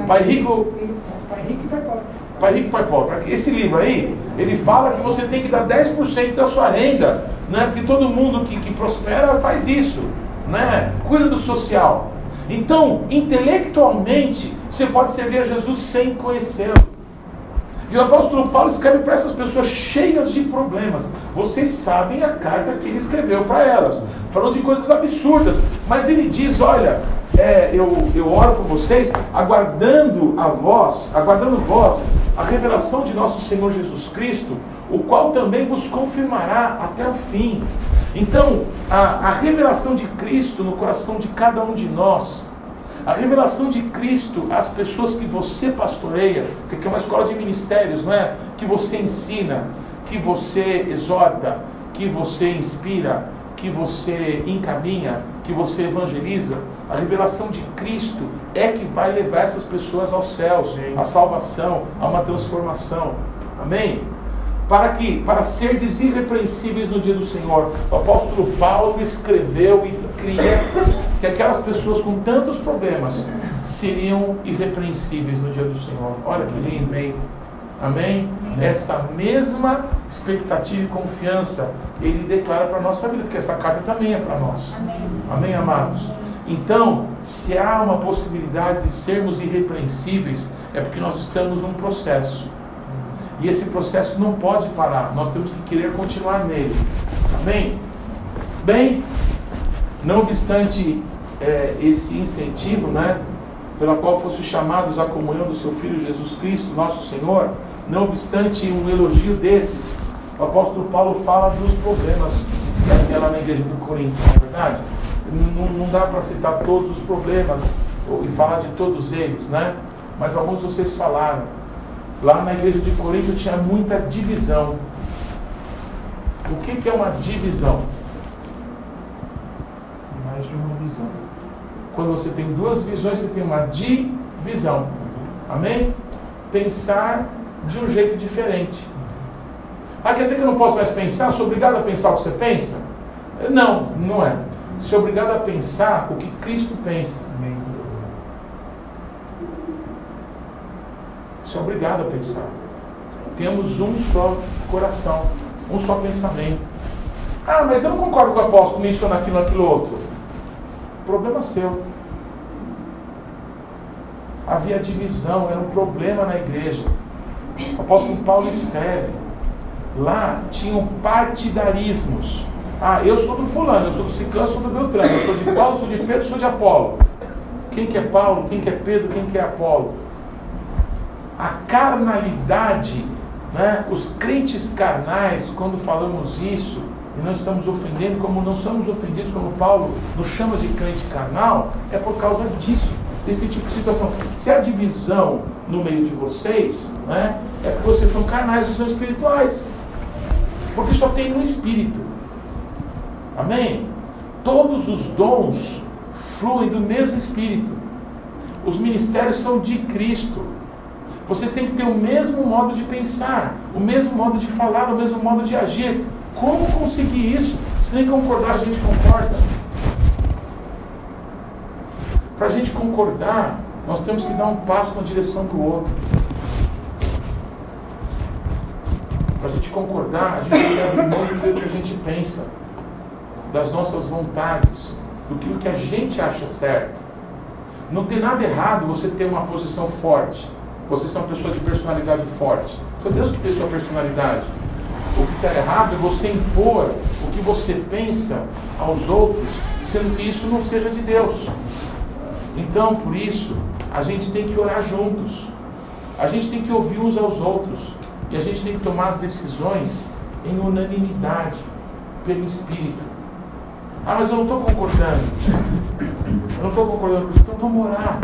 Speaker 1: Pai rico. Pai rico e pai pobre. Pai rico pai pobre. Esse livro aí, ele fala que você tem que dar 10% da sua renda, né? porque todo mundo que, que prospera faz isso. Né? Cuida do social. Então, intelectualmente, você pode servir a Jesus sem conhecê-lo. E o apóstolo Paulo escreve para essas pessoas cheias de problemas. Vocês sabem a carta que ele escreveu para elas, falando de coisas absurdas. Mas ele diz: Olha, é, eu, eu oro por vocês, aguardando a vós, aguardando vós, a revelação de nosso Senhor Jesus Cristo, o qual também vos confirmará até o fim. Então, a, a revelação de Cristo no coração de cada um de nós, a revelação de Cristo às pessoas que você pastoreia, que é uma escola de ministérios, não é? Que você ensina, que você exorta, que você inspira, que você encaminha, que você evangeliza. A revelação de Cristo é que vai levar essas pessoas aos céus, à salvação, a uma transformação. Amém? Para que para ser irrepreensíveis no dia do Senhor. O apóstolo Paulo escreveu e cria que aquelas pessoas com tantos problemas seriam irrepreensíveis no dia do Senhor. Olha que lindo. Amém. Amém? Essa mesma expectativa e confiança ele declara para a nossa vida, porque essa carta também é para nós. Amém. Amém, amados? Então, se há uma possibilidade de sermos irrepreensíveis, é porque nós estamos num processo. E esse processo não pode parar, nós temos que querer continuar nele. Amém? Bem, não obstante é, esse incentivo, né, pela qual fosse chamados à comunhão do seu Filho Jesus Cristo, nosso Senhor, não obstante um elogio desses, o apóstolo Paulo fala dos problemas que havia lá na igreja do Coríntios, não é verdade? Não, não dá para citar todos os problemas e falar de todos eles, né? Mas alguns vocês falaram. Lá na igreja de Corinto tinha muita divisão. O que, que é uma divisão?
Speaker 5: Mais de uma visão.
Speaker 1: Quando você tem duas visões, você tem uma divisão. Amém? Pensar de um jeito diferente. Ah, quer dizer que eu não posso mais pensar? Sou obrigado a pensar o que você pensa? Não, não é. É obrigado a pensar o que Cristo pensa. É obrigado a pensar. Temos um só coração, um só pensamento. Ah, mas eu não concordo com o apóstolo nisso naquilo, naquilo outro. Problema seu. Havia divisão, era um problema na igreja. O apóstolo Paulo escreve. Lá tinham partidarismos. Ah, eu sou do fulano, eu sou do ciclano, sou do Beltrano, eu sou de Paulo, sou de Pedro, sou de Apolo. Quem que é Paulo, quem que é Pedro, quem que é Apolo? A carnalidade, né? os crentes carnais, quando falamos isso, e não estamos ofendendo, como não somos ofendidos, como Paulo nos chama de crente carnal, é por causa disso, desse tipo de situação. Se há divisão no meio de vocês, né, é porque vocês são carnais, vocês são espirituais. Porque só tem um espírito. Amém? Todos os dons fluem do mesmo espírito. Os ministérios são de Cristo. Vocês têm que ter o mesmo modo de pensar, o mesmo modo de falar, o mesmo modo de agir. Como conseguir isso? Se nem concordar a gente concorda. Para a gente concordar, nós temos que dar um passo na direção do outro. Para a gente concordar, a gente que abrir mão do que a gente pensa, das nossas vontades, do que a gente acha certo. Não tem nada errado você ter uma posição forte. Você é uma pessoa de personalidade forte. Foi Deus que fez sua personalidade. O que está errado é você impor o que você pensa aos outros, sendo que isso não seja de Deus. Então, por isso, a gente tem que orar juntos. A gente tem que ouvir uns aos outros. E a gente tem que tomar as decisões em unanimidade, pelo Espírito. Ah, mas eu não estou concordando. Eu não estou concordando. Então vamos orar.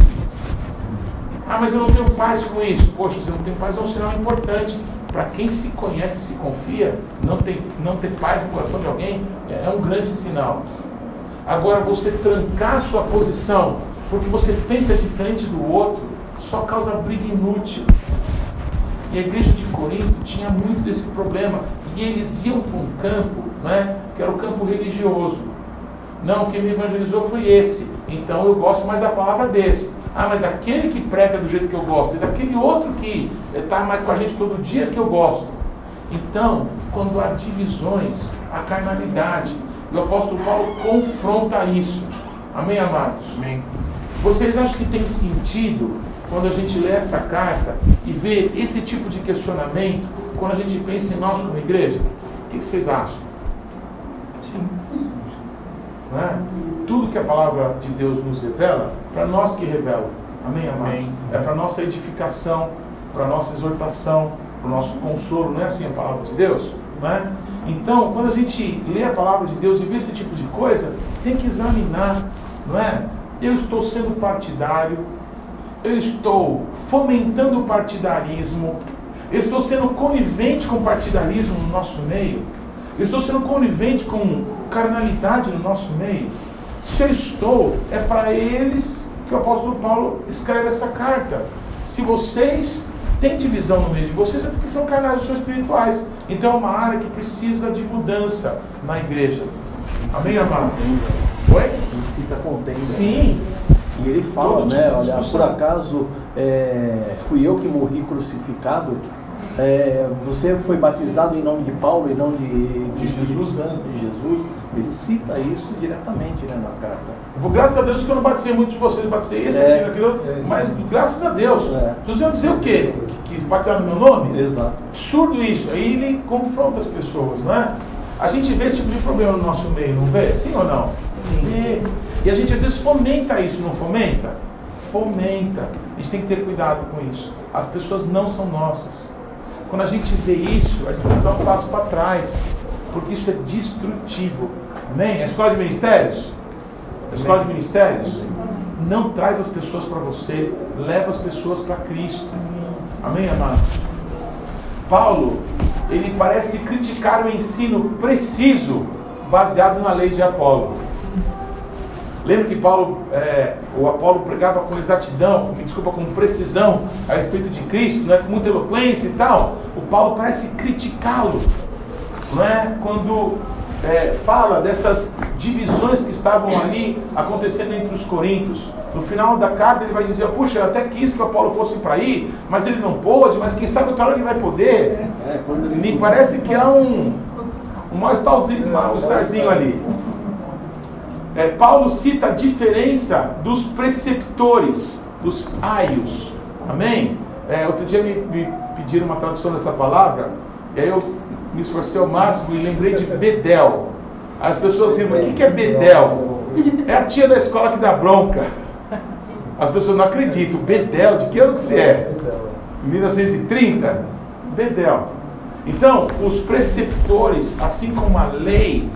Speaker 1: Ah, mas eu não tenho paz com isso. Poxa, você não tem paz é um sinal importante. Para quem se conhece e se confia, não ter, não ter paz no coração de alguém é, é um grande sinal. Agora, você trancar sua posição porque você pensa diferente do outro, só causa briga inútil. E a igreja de Corinto tinha muito desse problema. E eles iam para um campo, né, que era o campo religioso. Não, quem me evangelizou foi esse. Então eu gosto mais da palavra desse. Ah, mas aquele que prega do jeito que eu gosto, e daquele outro que está mais com a gente todo dia que eu gosto. Então, quando há divisões, há carnalidade. E o apóstolo Paulo confronta isso. Amém, amados? Amém. Vocês acham que tem sentido quando a gente lê essa carta e vê esse tipo de questionamento quando a gente pensa em nós como igreja? O que vocês acham? Sim. É? Tudo que a palavra de Deus nos revela, para nós que revela. Amém, amados? É para nossa edificação, para nossa exortação, para o nosso consolo. Não é assim a palavra de Deus? Não é? Então, quando a gente lê a palavra de Deus e vê esse tipo de coisa, tem que examinar, não é? Eu estou sendo partidário, eu estou fomentando o partidarismo, eu estou sendo conivente com o partidarismo no nosso meio, eu estou sendo conivente com carnalidade no nosso meio. Se eu estou, é para eles que o apóstolo Paulo escreve essa carta. Se vocês têm divisão no meio de vocês, é porque são carnais, são espirituais. Então é uma área que precisa de mudança na igreja. Amém, amado?
Speaker 2: Oi? Incita contenda.
Speaker 1: Sim.
Speaker 2: E ele fala, né? Tipo olha, por acaso é, fui eu que morri crucificado. É, você foi batizado em nome de Paulo, em nome de, de, de Jesus, Santo, de Jesus. Ele cita isso diretamente né, na carta.
Speaker 1: Graças a Deus que eu não batizei muito de vocês, batizei esse é, aqui, aquilo, é, mas graças a Deus. É. Vocês vão dizer o quê? Que, que batizaram no meu nome?
Speaker 2: Exato.
Speaker 1: Absurdo isso. Aí ele confronta as pessoas, não é? A gente vê esse tipo de problema no nosso meio, não vê? Sim ou não? Sim. E, e a gente às vezes fomenta isso, não fomenta? Fomenta. A gente tem que ter cuidado com isso. As pessoas não são nossas. Quando a gente vê isso, a gente que dar um passo para trás. Porque isso é destrutivo. Amém? A escola de ministérios? A escola de ministérios? Não traz as pessoas para você, leva as pessoas para Cristo. Amém, amados? Paulo, ele parece criticar o ensino preciso baseado na lei de Apolo. Lembra que Paulo, é, o Apolo pregava com exatidão, me desculpa, com precisão a respeito de Cristo, né, com muita eloquência e tal. O Paulo parece criticá-lo, não é? Quando é, fala dessas divisões que estavam ali acontecendo entre os coríntios. No final da carta ele vai dizer, puxa, eu até quis que o Apolo fosse para aí, mas ele não pôde, mas quem sabe outra hora ele vai poder. É, Me parece que há um, um mal-estarzinho mal ali. É, Paulo cita a diferença dos preceptores, dos aios. Amém? É, outro dia me, me pediram uma tradução dessa palavra, e aí eu me esforcei ao máximo e lembrei de Bedel. As pessoas dizem, o que é Bedel? É a tia da escola que dá bronca. As pessoas não acreditam. Bedel, de que ano que você é? 1930? Bedel. Então, os preceptores, assim como a lei,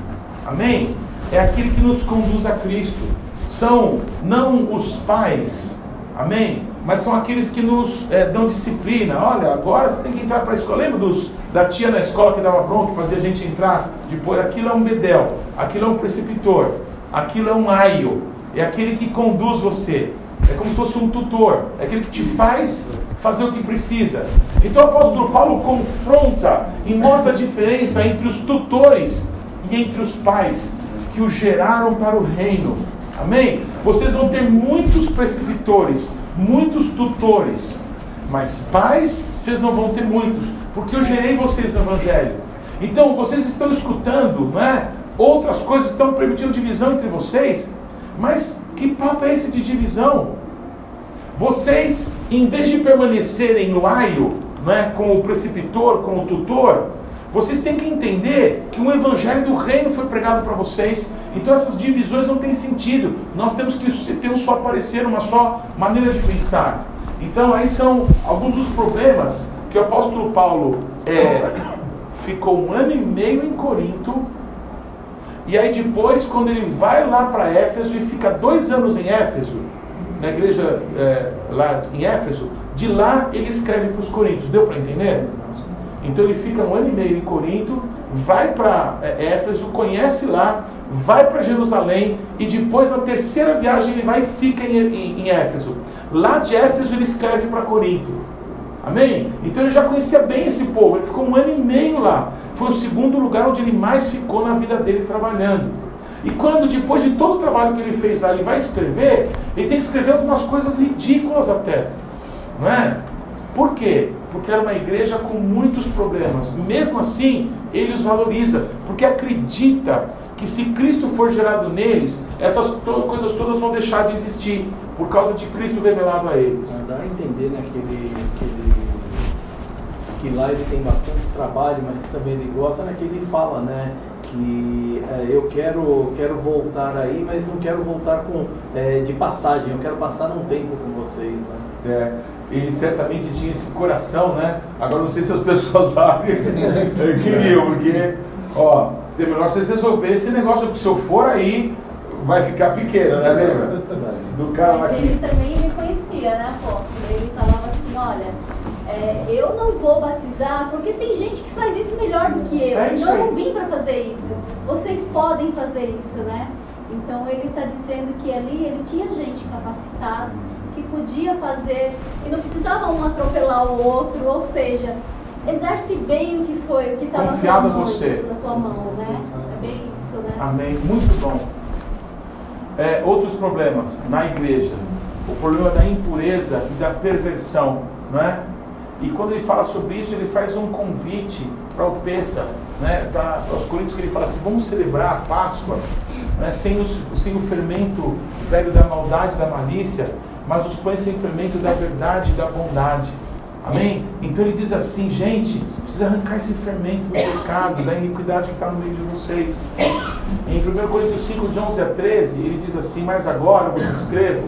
Speaker 1: amém? É aquele que nos conduz a Cristo. São não os pais, amém? Mas são aqueles que nos é, dão disciplina. Olha, agora você tem que entrar para a escola. Lembra dos, da tia na escola que dava bronca, que fazia a gente entrar depois? Aquilo é um bedel, aquilo é um preceptor, aquilo é um aio, é aquele que conduz você. É como se fosse um tutor, é aquele que te faz fazer o que precisa. Então o apóstolo Paulo confronta e mostra a diferença entre os tutores e entre os pais que o geraram para o reino. Amém? Vocês vão ter muitos preceptores, muitos tutores, mas pais vocês não vão ter muitos, porque eu gerei vocês no Evangelho. Então vocês estão escutando, não é? Outras coisas estão permitindo divisão entre vocês, mas que papo é esse de divisão? Vocês, em vez de permanecerem no aio, não é? com o preceptor, com o tutor, vocês têm que entender que o evangelho do reino foi pregado para vocês. Então essas divisões não têm sentido. Nós temos que ter um só parecer, uma só maneira de pensar. Então aí são alguns dos problemas que o apóstolo Paulo é, ficou um ano e meio em Corinto. E aí depois, quando ele vai lá para Éfeso e fica dois anos em Éfeso, na igreja é, lá em Éfeso, de lá ele escreve para os coríntios. Deu para entender? Então ele fica um ano e meio em Corinto, vai para é, Éfeso, conhece lá, vai para Jerusalém e depois na terceira viagem ele vai e fica em, em, em Éfeso. Lá de Éfeso ele escreve para Corinto. Amém? Então ele já conhecia bem esse povo, ele ficou um ano e meio lá. Foi o segundo lugar onde ele mais ficou na vida dele trabalhando. E quando, depois de todo o trabalho que ele fez lá, ele vai escrever, ele tem que escrever algumas coisas ridículas até. Não é? Por quê? Porque era uma igreja com muitos problemas. Mesmo assim, ele os valoriza, porque acredita que se Cristo for gerado neles, essas coisas todas vão deixar de existir, por causa de Cristo revelado a eles.
Speaker 2: Dá a entender né, que, ele, que, ele, que lá ele tem bastante trabalho, mas que também ele gosta, né, que ele fala, né? que é, eu quero, quero voltar aí, mas não quero voltar com, é, de passagem, eu quero passar um tempo com vocês. Né?
Speaker 1: É ele certamente tinha esse coração, né? Agora não sei se as pessoas lá queriam, porque, ó, seria melhor vocês resolverem esse negócio, que se eu for aí, vai ficar pequeno, né, lembra?
Speaker 5: Do carro Mas aqui. ele também reconhecia, né, apóstolo? Ele falava assim, olha. É, eu não vou batizar porque tem gente que faz isso melhor do que eu. É então eu não vim para fazer isso. Vocês podem fazer isso, né? Então ele está dizendo que ali ele tinha gente capacitada que podia fazer e não precisava um atropelar o outro, ou seja, exerce bem o que foi, o que estava na tua mão,
Speaker 1: você.
Speaker 5: na tua mão, né? É bem isso, né?
Speaker 1: Amém. Muito bom. É, outros problemas na igreja. O problema da impureza e da perversão, não é? E quando ele fala sobre isso, ele faz um convite para o Pessa, né, para os coríntios, que ele fala assim: vamos celebrar a Páscoa né, sem, os, sem o fermento velho da maldade, da malícia, mas os pães sem fermento da verdade e da bondade. Amém? Então ele diz assim, gente, precisa arrancar esse fermento do pecado, da iniquidade que está no meio de vocês. Em 1 Coríntios 5, de 11 a 13, ele diz assim, mas agora vos escrevo,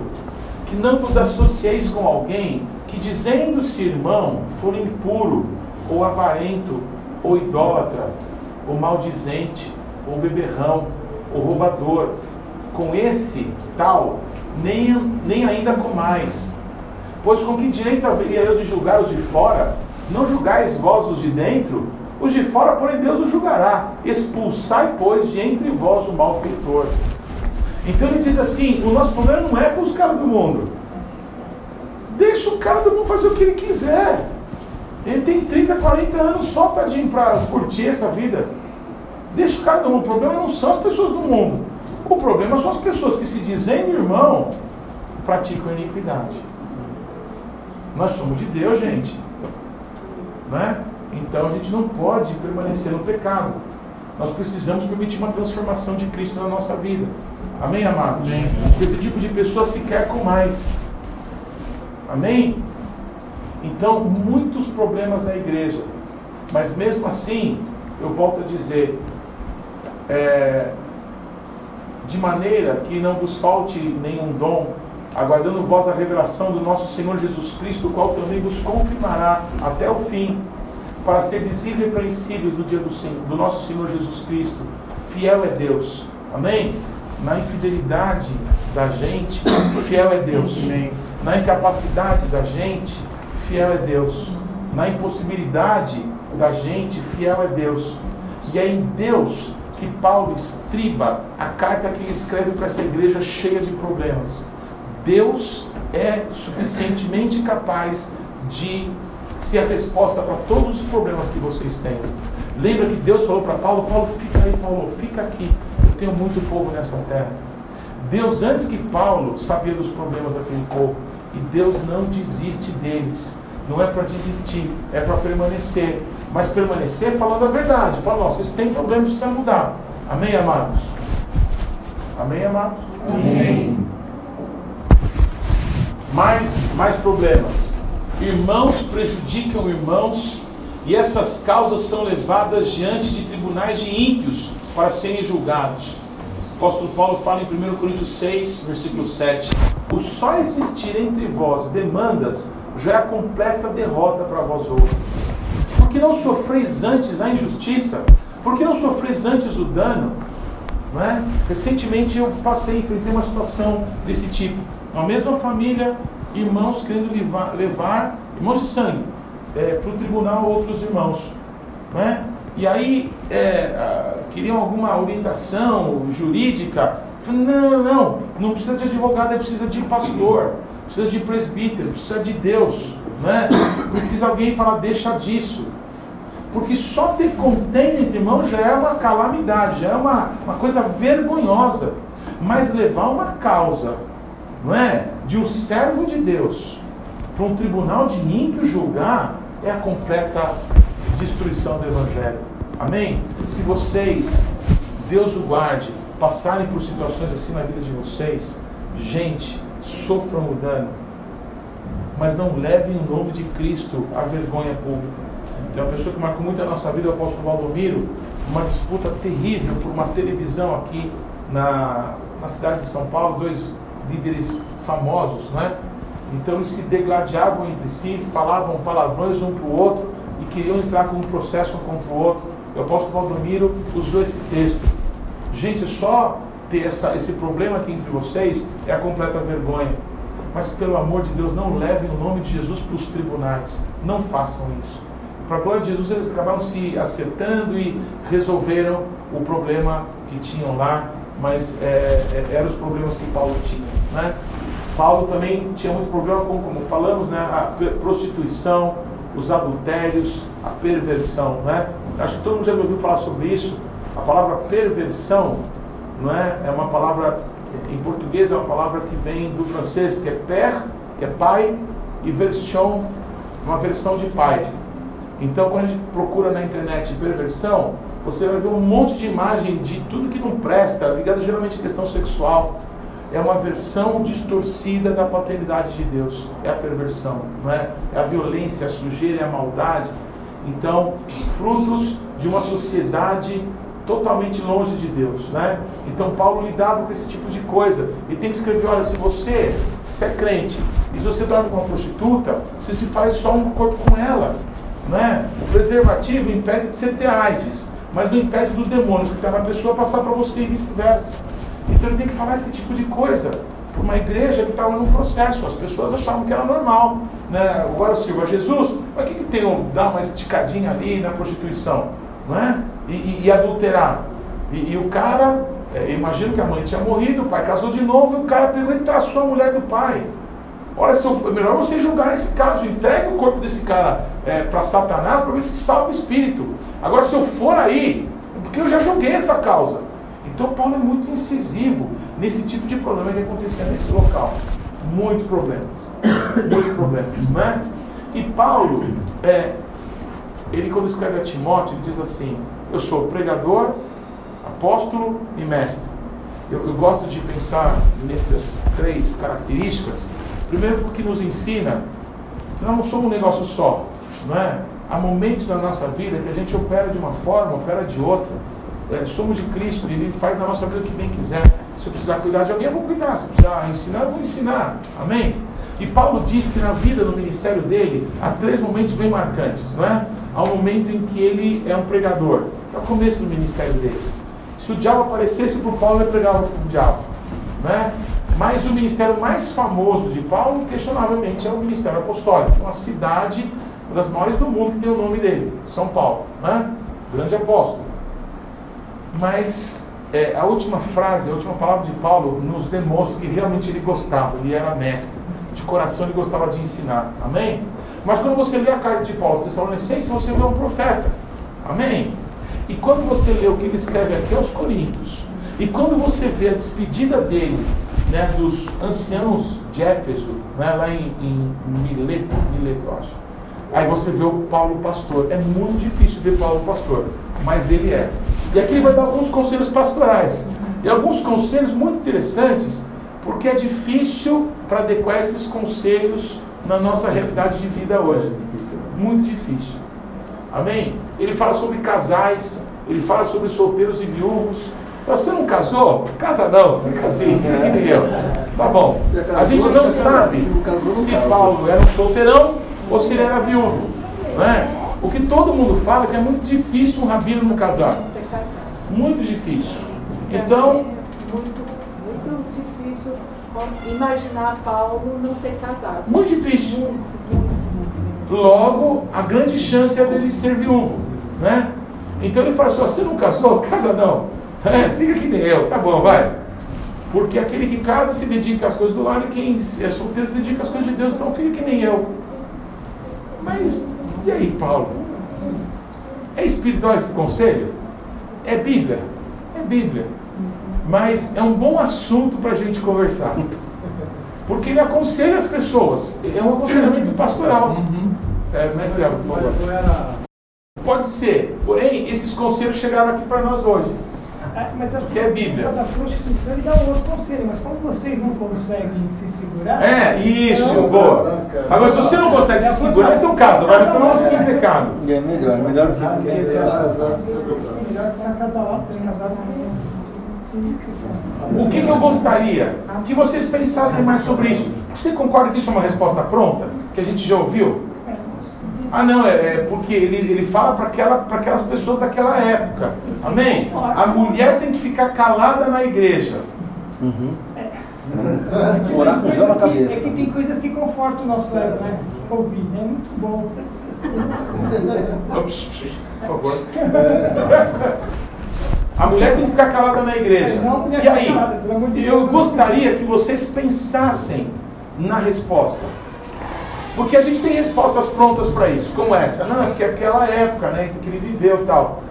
Speaker 1: que não vos associeis com alguém que dizendo-se irmão for impuro, ou avarento, ou idólatra, ou maldizente, ou beberrão, ou roubador. Com esse tal nem, nem ainda com mais. Pois com que direito haveria eu de julgar os de fora? Não julgais vós os de dentro? Os de fora, porém, Deus os julgará. Expulsai, pois, de entre vós o malfeitor. Então ele diz assim: o nosso problema não é com os caras do mundo. Deixa o cara do mundo fazer o que ele quiser. Ele tem 30, 40 anos só, tadinho, para curtir essa vida. Deixa o cara do mundo. O problema não são as pessoas do mundo. O problema são as pessoas que se dizem irmão, praticam iniquidade. Nós somos de Deus, gente. Né? Então a gente não pode permanecer no pecado. Nós precisamos permitir uma transformação de Cristo na nossa vida. Amém, amados? Amém. Esse tipo de pessoa se quer com mais. Amém? Então, muitos problemas na igreja. Mas mesmo assim, eu volto a dizer, é, de maneira que não vos falte nenhum dom, aguardando vós a revelação do nosso Senhor Jesus Cristo, o qual também vos confirmará até o fim, para seres irrepreensíveis no dia do, do nosso Senhor Jesus Cristo. Fiel é Deus. Amém? Na infidelidade da gente, fiel é Deus. Amém. Na incapacidade da gente, fiel é Deus. Na impossibilidade da gente, fiel é Deus. E é em Deus que Paulo estriba a carta que ele escreve para essa igreja cheia de problemas. Deus é suficientemente capaz de ser a resposta para todos os problemas que vocês têm. Lembra que Deus falou para Paulo: Paulo, fica aí, Paulo, fica aqui. Eu tenho muito povo nessa terra. Deus, antes que Paulo, sabia dos problemas daquele povo. E Deus não desiste deles. Não é para desistir, é para permanecer. Mas permanecer falando a verdade. Fala, ó, vocês têm problema, precisa mudar. Amém, amados? Amém, amados? Amém. Mais, mais problemas. Irmãos prejudicam irmãos, e essas causas são levadas diante de tribunais de ímpios para serem julgados. O apóstolo Paulo fala em 1 Coríntios 6, versículo 7. O só existir entre vós demandas já é completa derrota para vós outros. Porque não sofreis antes a injustiça? Porque não sofreis antes o dano? Não é? Recentemente eu passei, enfrentei uma situação desse tipo. Uma mesma família, irmãos querendo levar, levar irmãos de sangue, é, para o tribunal outros irmãos. Não é? E aí é, queriam alguma orientação jurídica. Falei, não, não, não, não precisa de advogado, é precisa de pastor precisa de presbítero, precisa de Deus, né? precisa alguém falar, deixa disso. Porque só ter contêiner entre irmãos já é uma calamidade, já é uma, uma coisa vergonhosa. Mas levar uma causa, não é? De um servo de Deus para um tribunal de ímpio julgar é a completa destruição do Evangelho. Amém? Se vocês, Deus o guarde, passarem por situações assim na vida de vocês, gente, sofram o dano, mas não levem o nome de Cristo à vergonha pública. Tem uma pessoa que marcou muito a nossa vida, o apóstolo Valdomiro, uma disputa terrível por uma televisão aqui na, na cidade de São Paulo, dois líderes famosos, né? Então eles se degladiavam entre si, falavam palavrões um para o outro e queriam entrar com um processo um contra o outro. O apóstolo Valdomiro usou esse texto. Gente, só ter essa, esse problema aqui entre vocês é a completa vergonha. Mas pelo amor de Deus, não levem o nome de Jesus para os tribunais. Não façam isso. Para a glória de Jesus, eles acabaram se acertando e resolveram o problema que tinham lá, mas é, é, eram os problemas que Paulo tinha. Né? Paulo também tinha muito problema com, como falamos, né, a prostituição, os adultérios, a perversão. Né? Acho que todo mundo já ouviu falar sobre isso. A palavra perversão não é? É uma palavra, em português, é uma palavra que vem do francês, que é père, que é pai, e version, uma versão de pai. Então, quando a gente procura na internet perversão, você vai ver um monte de imagem de tudo que não presta, ligado geralmente à questão sexual. É uma versão distorcida da paternidade de Deus. É a perversão, não é? É a violência, a sujeira, é a maldade. Então, frutos de uma sociedade totalmente longe de Deus, né? Então Paulo lidava com esse tipo de coisa e tem que escrever, olha, se você se é crente e se você dorme com uma prostituta, você se faz só um corpo com ela, né? O preservativo impede de você ter AIDS, mas não impede dos demônios que está na pessoa passar para você e vice-versa. Então ele tem que falar esse tipo de coisa para uma igreja que estava num processo, as pessoas achavam que era normal, né? Agora sirva Jesus, mas o que, que tem um, dar uma esticadinha ali na prostituição, não é? E, e, e adulterar. E, e, o cara É, imagino que a mãe tinha morrido, o pai casou de novo e o cara pegou e traçou a mulher do pai. Olha, é melhor você julgar esse caso, entregue o corpo desse cara é, para Satanás para ver se salva o espírito. Agora, se eu for aí, porque eu já joguei essa causa. Então, Paulo é muito incisivo nesse tipo de problema que acontecia nesse local. Muitos problemas. Muitos problemas, né? E Paulo, é, ele quando escreve a Timóteo, ele diz assim: Eu sou pregador, apóstolo e mestre. Eu, eu gosto de pensar nessas três características Primeiro porque nos ensina que nós não somos um negócio só, não é? Há momentos na nossa vida que a gente opera de uma forma, opera de outra. É, somos de Cristo, Ele faz na nossa vida o que bem quiser. Se eu precisar cuidar de alguém, eu vou cuidar. Se eu precisar ensinar, eu vou ensinar. Amém? E Paulo diz que na vida, no ministério dele, há três momentos bem marcantes, não é? Há um momento em que ele é um pregador, que é o começo do ministério dele. Se o diabo aparecesse para Paulo, ele pregava para o diabo. Não é? Mas o ministério mais famoso de Paulo, questionavelmente, é o ministério apostólico. Uma cidade, uma das maiores do mundo, que tem o nome dele, São Paulo. Né? Grande apóstolo. Mas é, a última frase, a última palavra de Paulo nos demonstra que realmente ele gostava, ele era mestre. De coração ele gostava de ensinar. Amém? Mas quando você lê a carta de Paulo aos Tessalonicenses, você vê um profeta. Amém? E quando você lê o que ele escreve aqui aos Coríntios, e quando você vê a despedida dele né, dos anciãos de Éfeso, né, lá em, em Mileto, Mileto, acho. Aí você vê o Paulo pastor. É muito difícil ver Paulo pastor, mas ele é. E aqui ele vai dar alguns conselhos pastorais. E alguns conselhos muito interessantes, porque é difícil para adequar esses conselhos na nossa realidade de vida hoje. Muito difícil. Amém? Ele fala sobre casais, ele fala sobre solteiros e viúvos, você não casou? Casa não, fica assim, fica que nem eu. Tá bom. A gente não sabe se Paulo era um solteirão ou se ele era viúvo. Não é? O que todo mundo fala é que é muito difícil um rabino não casar. Muito difícil. Então.
Speaker 6: Imaginar Paulo não ter casado.
Speaker 1: Muito difícil. Muito, muito, muito. Logo, a grande chance é dele ser viúvo. Né? Então ele fala assim: você não casou? Casa não. É, fica que nem eu, tá bom, vai. Porque aquele que casa se dedica às coisas do lar e quem é solteiro se dedica às coisas de Deus, então fica que nem eu. Mas, e aí, Paulo? É espiritual esse conselho? É Bíblia? É Bíblia. Mas é um bom assunto para a gente conversar. Porque ele aconselha as pessoas. É um aconselhamento pastoral. Uhum. É, mestre, por favor. Pode ser. Porém, esses conselhos chegaram aqui para nós hoje.
Speaker 4: É, mas a,
Speaker 1: que é Bíblia.
Speaker 4: Da prostituição ele dá um outro conselho, mas como vocês não conseguem se segurar.
Speaker 1: É, isso, então, boa. Agora, se você não consegue se segurar, então casa, vai para não ficar em pecado.
Speaker 2: É melhor, melhor
Speaker 4: que Melhor que casar lá, porque casar
Speaker 1: o que, que, eu gostaria? Que vocês pensassem mais sobre isso. Você concorda que isso é uma resposta pronta? Que a gente já ouviu? Ah, não, é, é porque ele, ele fala para aquela, aquelas pessoas daquela época. Amém? A mulher tem que ficar calada na igreja.
Speaker 4: Uhum. É. Orar com na cabeça. É que tem coisas que confortam o nosso ego, né? Ouvir, é muito bom.
Speaker 1: Por favor. A mulher tem que ficar calada na igreja. E aí, eu gostaria que vocês pensassem na resposta. Porque a gente tem respostas prontas para isso, como essa. Não, é porque é aquela época né, que ele viveu e tal.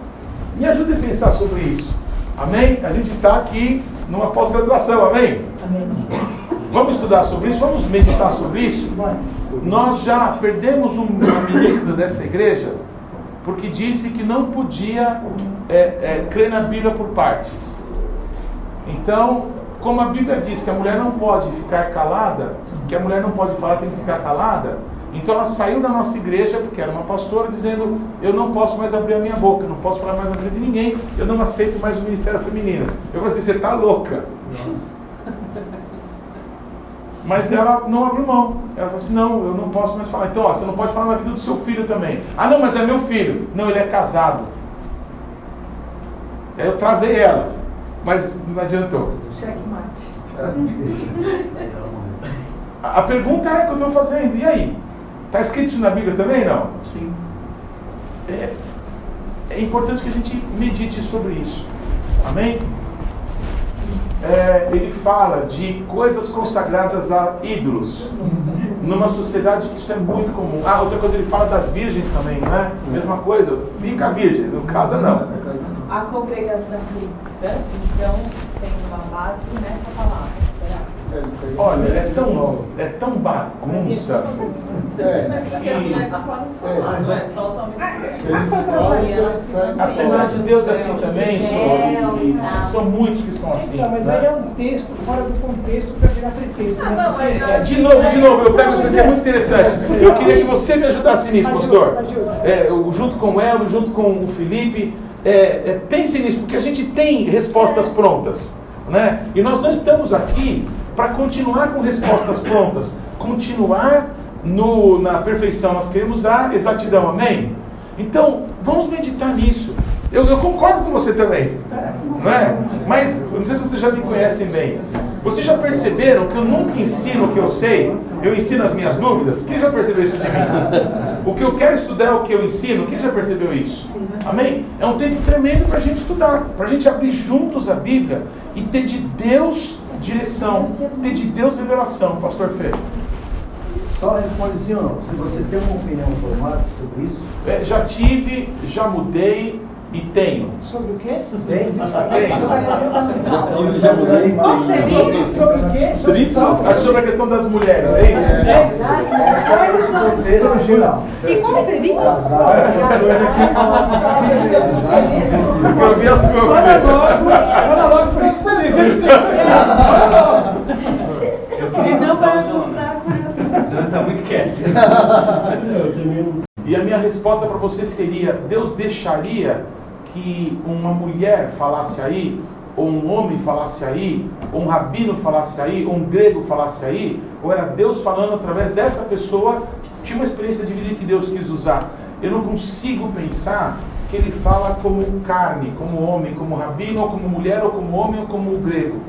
Speaker 1: Me ajude a pensar sobre isso. Amém? A gente está aqui numa pós-graduação, amém? Amém. Vamos estudar sobre isso? Vamos meditar sobre isso? Nós já perdemos uma ministra dessa igreja porque disse que não podia é, é, crer na Bíblia por partes. Então, como a Bíblia diz que a mulher não pode ficar calada, que a mulher não pode falar, tem que ficar calada, então ela saiu da nossa igreja, porque era uma pastora, dizendo: Eu não posso mais abrir a minha boca, não posso falar mais na vida de ninguém, eu não aceito mais o ministério feminino. Eu falei assim: Você está louca. Nossa. Mas ela não abriu mão. Ela falou assim: Não, eu não posso mais falar. Então, ó, você não pode falar na vida do seu filho também. Ah, não, mas é meu filho. Não, ele é casado. Aí eu travei ela, mas não adiantou.
Speaker 6: Checkmate.
Speaker 1: A, a pergunta é que eu estou fazendo: E aí? Está escrito isso na Bíblia também? Não?
Speaker 2: Sim.
Speaker 1: É, é importante que a gente medite sobre isso. Amém? é, ele fala de coisas consagradas a ídolos. Numa sociedade que isso é muito comum. Ah, outra coisa, ele fala das virgens também, né? Mesma coisa, fica virgem, no casa não.
Speaker 7: A congregação cristã, então, tem uma base nessa palavra.
Speaker 1: Olha, é tão, é tão bagunça.
Speaker 7: É.
Speaker 1: A Assembleia de Deus é assim também, senhor. E, e são muitos que são assim.
Speaker 4: Então, mas
Speaker 1: né?
Speaker 4: aí é um texto fora do contexto para virar pretexto.
Speaker 7: Ah,
Speaker 4: né?
Speaker 7: não, mas
Speaker 1: É, de novo, de novo, eu pego isso aqui, é muito interessante. Eu queria que você me ajudasse nisso, pastor. É, junto com o Elo, junto com o Felipe. É, é, pense nisso, porque a gente tem respostas prontas. Né? E nós não estamos aqui para continuar com respostas prontas, continuar no, na perfeição. Nós queremos a exatidão, amém? Então, vamos meditar nisso. Eu, eu concordo com você também, não é? Mas, não sei se vocês já me conhecem bem. Vocês já perceberam que eu nunca ensino o que eu sei? Eu ensino as minhas dúvidas? Quem já percebeu isso de mim? O que eu quero estudar é o que eu ensino? Quem já percebeu isso? Amém? É um tempo tremendo para a gente estudar, para a gente abrir juntos a Bíblia e ter de Deus direção, ter de Deus revelação, Pastor Fê.
Speaker 3: Só responde sim ou não. Se você tem uma opinião formada sobre isso,
Speaker 1: É, já tive, já mudei e tenho.
Speaker 4: Sobre o quê?
Speaker 3: tem.
Speaker 1: Tenho.
Speaker 3: Já
Speaker 4: seria? Sobre o quê? Sobre?
Speaker 1: É sobre a questão das mulheres, é isso?
Speaker 3: Contexto geral.
Speaker 7: E qual seria?
Speaker 1: Eu vi a sua primeiro.
Speaker 4: logo, fala logo, fico feliz. É.
Speaker 8: Eu queria
Speaker 7: Não vai
Speaker 8: falar,
Speaker 7: aguçar a curiosidade.
Speaker 8: Já está muito quieto.
Speaker 1: E a minha resposta para você seria: Deus deixaria que uma mulher falasse aí, ou um homem falasse aí, ou um rabino falasse aí, ou um grego falasse aí? Ou era Deus falando através dessa pessoa que tinha uma experiência de vida que Deus quis usar? Eu não consigo pensar que ele fala como carne, como homem, como rabino, ou como mulher, ou como homem, ou como grego.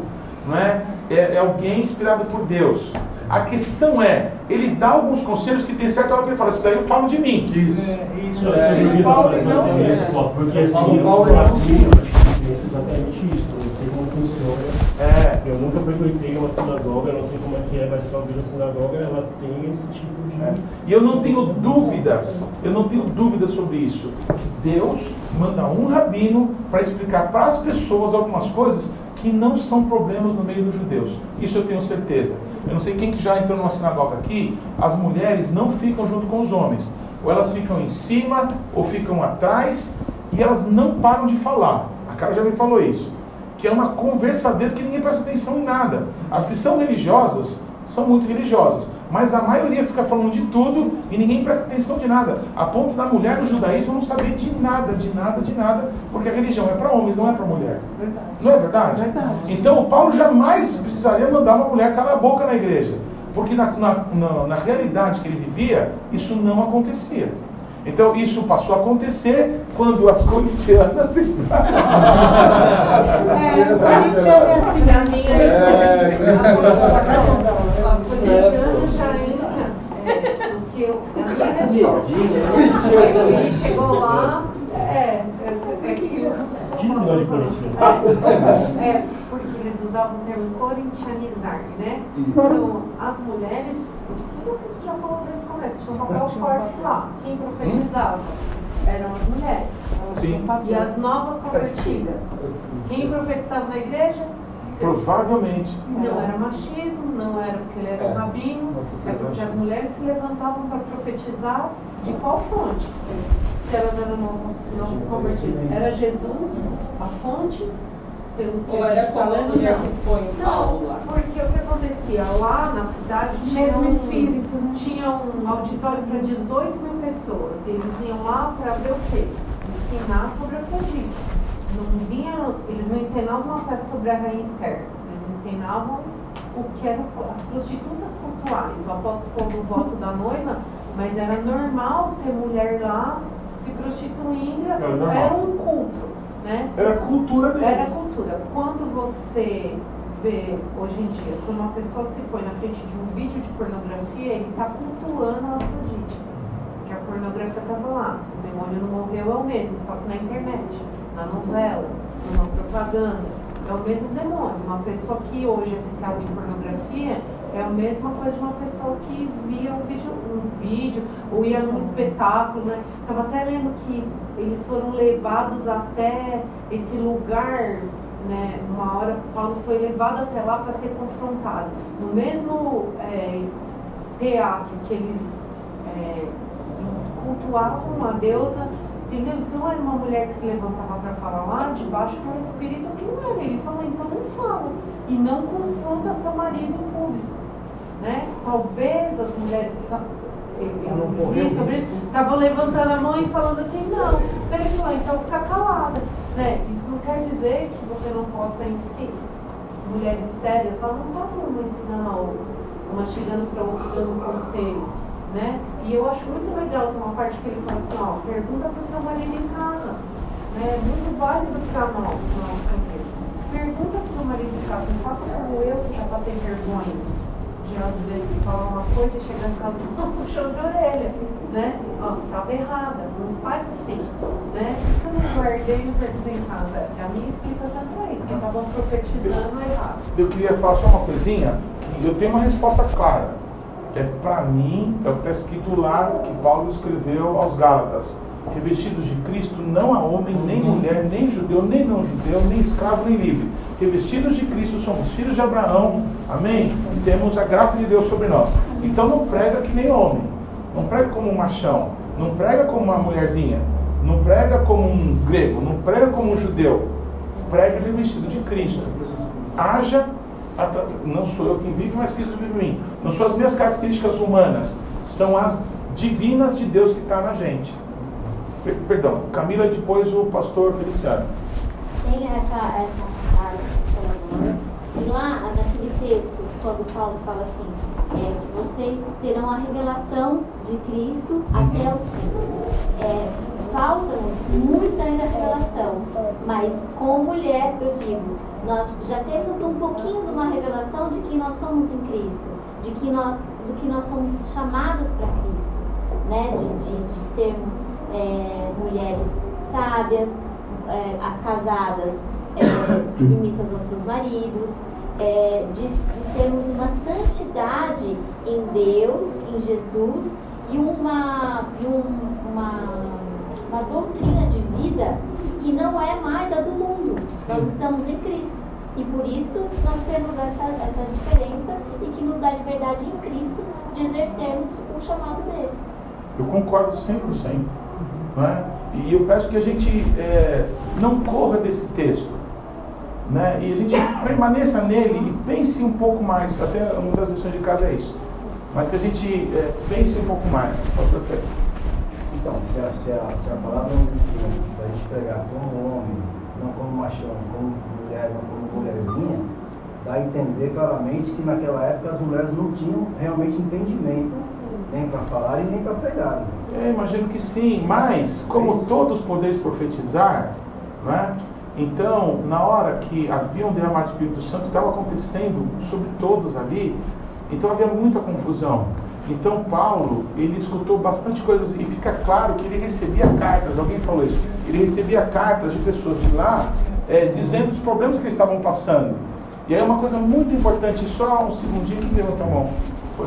Speaker 1: Não é? É, é alguém inspirado por Deus. A questão é, ele dá alguns conselhos que tem certa hora que ele fala, isso daí eu falo de mim.
Speaker 4: É, isso.
Speaker 8: É,
Speaker 4: Ele fala não.
Speaker 8: Porque assim,
Speaker 3: Paulo,
Speaker 8: eu
Speaker 3: Paulo,
Speaker 8: eu
Speaker 3: é
Speaker 8: acho que penso exatamente isso. Eu não sei como funciona.
Speaker 1: É,
Speaker 8: Eu nunca frequentei uma sinagoga, eu não sei como é que é, mas talvez a sinagoga ela tenha esse tipo de.
Speaker 1: É. E eu não tenho dúvidas, eu não tenho dúvidas sobre isso. Deus manda um rabino para explicar para as pessoas algumas coisas que não são problemas no meio dos judeus. Isso eu tenho certeza. Eu não sei quem que já entrou numa sinagoga aqui, as mulheres não ficam junto com os homens. Ou elas ficam em cima, ou ficam atrás, e elas não param de falar. A cara já me falou isso. Que é uma conversadeira que ninguém presta atenção em nada. As que são religiosas são muito religiosas, mas a maioria fica falando de tudo e ninguém presta atenção de nada, a ponto da mulher no judaísmo não saber de nada, de nada, de nada, porque a religião é para homens, não é para mulher. Não é verdade? Então o Paulo jamais precisaria mandar uma mulher calar a boca na igreja, porque na, na, na, na realidade que ele vivia, isso não acontecia. Então isso passou a acontecer quando as corintianas
Speaker 7: É, corintiano é assim, pra mim é isso. A corintiana já entra, é, porque eu- a minha resposta. Ele chegou lá, é, é, que o-
Speaker 8: Diz não de corintiano.
Speaker 9: É, porque eles usavam o termo corintianizar, né? Então, as mulheres, tudo que você já falou desde o começo, tinha um papel forte lá. Quem profetizava eram as mulheres.
Speaker 1: Sim.
Speaker 9: E as novas convertidas. Quem profetizava na igreja?
Speaker 1: Provavelmente
Speaker 9: Não era machismo, não era porque ele era um rabino, é porque as mulheres se levantavam para profetizar de qual fonte? Se elas eram novas novas convertidas. Era Jesus a fonte, pelo que
Speaker 7: Ou
Speaker 9: a
Speaker 7: era
Speaker 9: está
Speaker 7: como a mulher
Speaker 9: não.
Speaker 7: que expõe o Paulo lá?
Speaker 9: Não, porque o que acontecia lá na cidade tinha
Speaker 6: Mesmo
Speaker 9: um,
Speaker 6: espírito, né?
Speaker 9: tinha um auditório para 18 mil pessoas. E eles iam lá para ver o quê? Ensinar sobre Afrodite. Não vinha, eles não ensinavam uma peça sobre a rainha Esther. Eles ensinavam o que eram as prostitutas cultuais. O apóstolo o voto da noiva, mas era normal ter mulher lá se prostituindo e as
Speaker 1: Era
Speaker 9: pessoas, era um culto. Né?
Speaker 1: era cultura deles.
Speaker 9: Era cultura. Quando você vê hoje em dia, quando uma pessoa se põe na frente de um vídeo de pornografia, ele está cultuando a Afrodite. Porque a pornografia estava lá. O demônio não morreu, é o mesmo, só que na internet, na novela, numa propaganda. É o mesmo demônio. Uma pessoa que hoje é viciada em pornografia é a mesma coisa de uma pessoa que via um vídeo, um vídeo ou ia num espetáculo, né? Estava até lendo que eles foram levados até esse lugar, né? Uma hora Paulo foi levado até lá para ser confrontado. No mesmo é, teatro que eles é, cultuavam a deusa, entendeu? Então era uma mulher que se levantava para falar lá debaixo de um espírito que não era. Ele falou, então não fala. E não confronta seu marido em público. Né? Talvez as mulheres estavam levantando a mão e falando assim, não. Ele falou, então fica calada. Né? Isso não quer dizer que você não possa ensinar. Mulheres sérias, ela não está uma ensinando a outra, uma chegando para outra dando um conselho. Né? E eu acho muito legal, tem uma parte que ele fala assim, ó, pergunta para o seu marido em casa. Né? É muito válido para nós, para o nosso. Pergunta para o seu marido em casa, não faça como eu que já passei vergonha de às vezes falar uma coisa e chegar em casa com puxão de orelha, né? Nossa, estava errada, não faz assim, né? Eu não guardei e perguntei em casa? A minha explicação é isso, que estavam profetizando errado.
Speaker 1: Eu queria falar só uma coisinha, eu tenho uma resposta clara. É para mim, é o que está escrito lá que Paulo escreveu aos Gálatas. Revestidos de Cristo, não há homem, nem mulher, nem judeu, nem não judeu, nem escravo, nem livre. Revestidos de Cristo, somos filhos de Abraão, amém? E temos a graça de Deus sobre nós. Então não prega que nem homem, não prega como um machão, não prega como uma mulherzinha, não prega como um grego, não prega como um judeu. Prega revestido de Cristo. Haja, não sou eu quem vive, mas Cristo vive em mim. Não são as minhas características humanas, são as divinas de Deus que está na gente. Perdão, Camila, depois o pastor Feliciano.
Speaker 10: Tem essa, essa passagem, e lá naquele texto, quando Paulo fala assim, é, que vocês terão a revelação de Cristo até os fins. É, Falta-nos muita revelação, mas com mulher, eu digo, nós já temos um pouquinho de uma revelação de que nós somos em Cristo, de que nós, do que nós somos chamadas para Cristo, né? de, de, de sermos é, mulheres sábias, é, as casadas é, submissas aos seus maridos, é, de, de, termos uma santidade em Deus, em Jesus e uma, e um, uma, uma doutrina de vida que não é mais a do mundo. Sim. Nós estamos em Cristo. E por isso nós temos essa, essa diferença e que nos dá liberdade em Cristo de exercermos o chamado dele.
Speaker 1: Eu concordo 100%. Né? E eu peço que a gente é, não corra desse texto. Né? E a gente permaneça nele e pense um pouco mais. Até uma das lições de casa é isso. Mas que a gente é, pense um pouco mais. Pastor Fé.
Speaker 3: Então, se a, se, a, se a palavra nos ensina para a gente pegar como homem, não como machão, como mulher, não como mulherzinha, dá a entender claramente que naquela época as mulheres não tinham realmente entendimento nem para falar e nem para pregar.
Speaker 1: É, imagino que sim, mas como todos podeis profetizar, não é? então na hora que havia um derramado do Espírito Santo, estava acontecendo sobre todos ali, então havia muita confusão. Então Paulo, ele escutou bastante coisas e fica claro que ele recebia cartas, alguém falou isso, ele recebia cartas de pessoas de lá é, dizendo os problemas que eles estavam passando. E aí uma coisa muito importante, só um segundinho que levantou a mão.
Speaker 8: Eu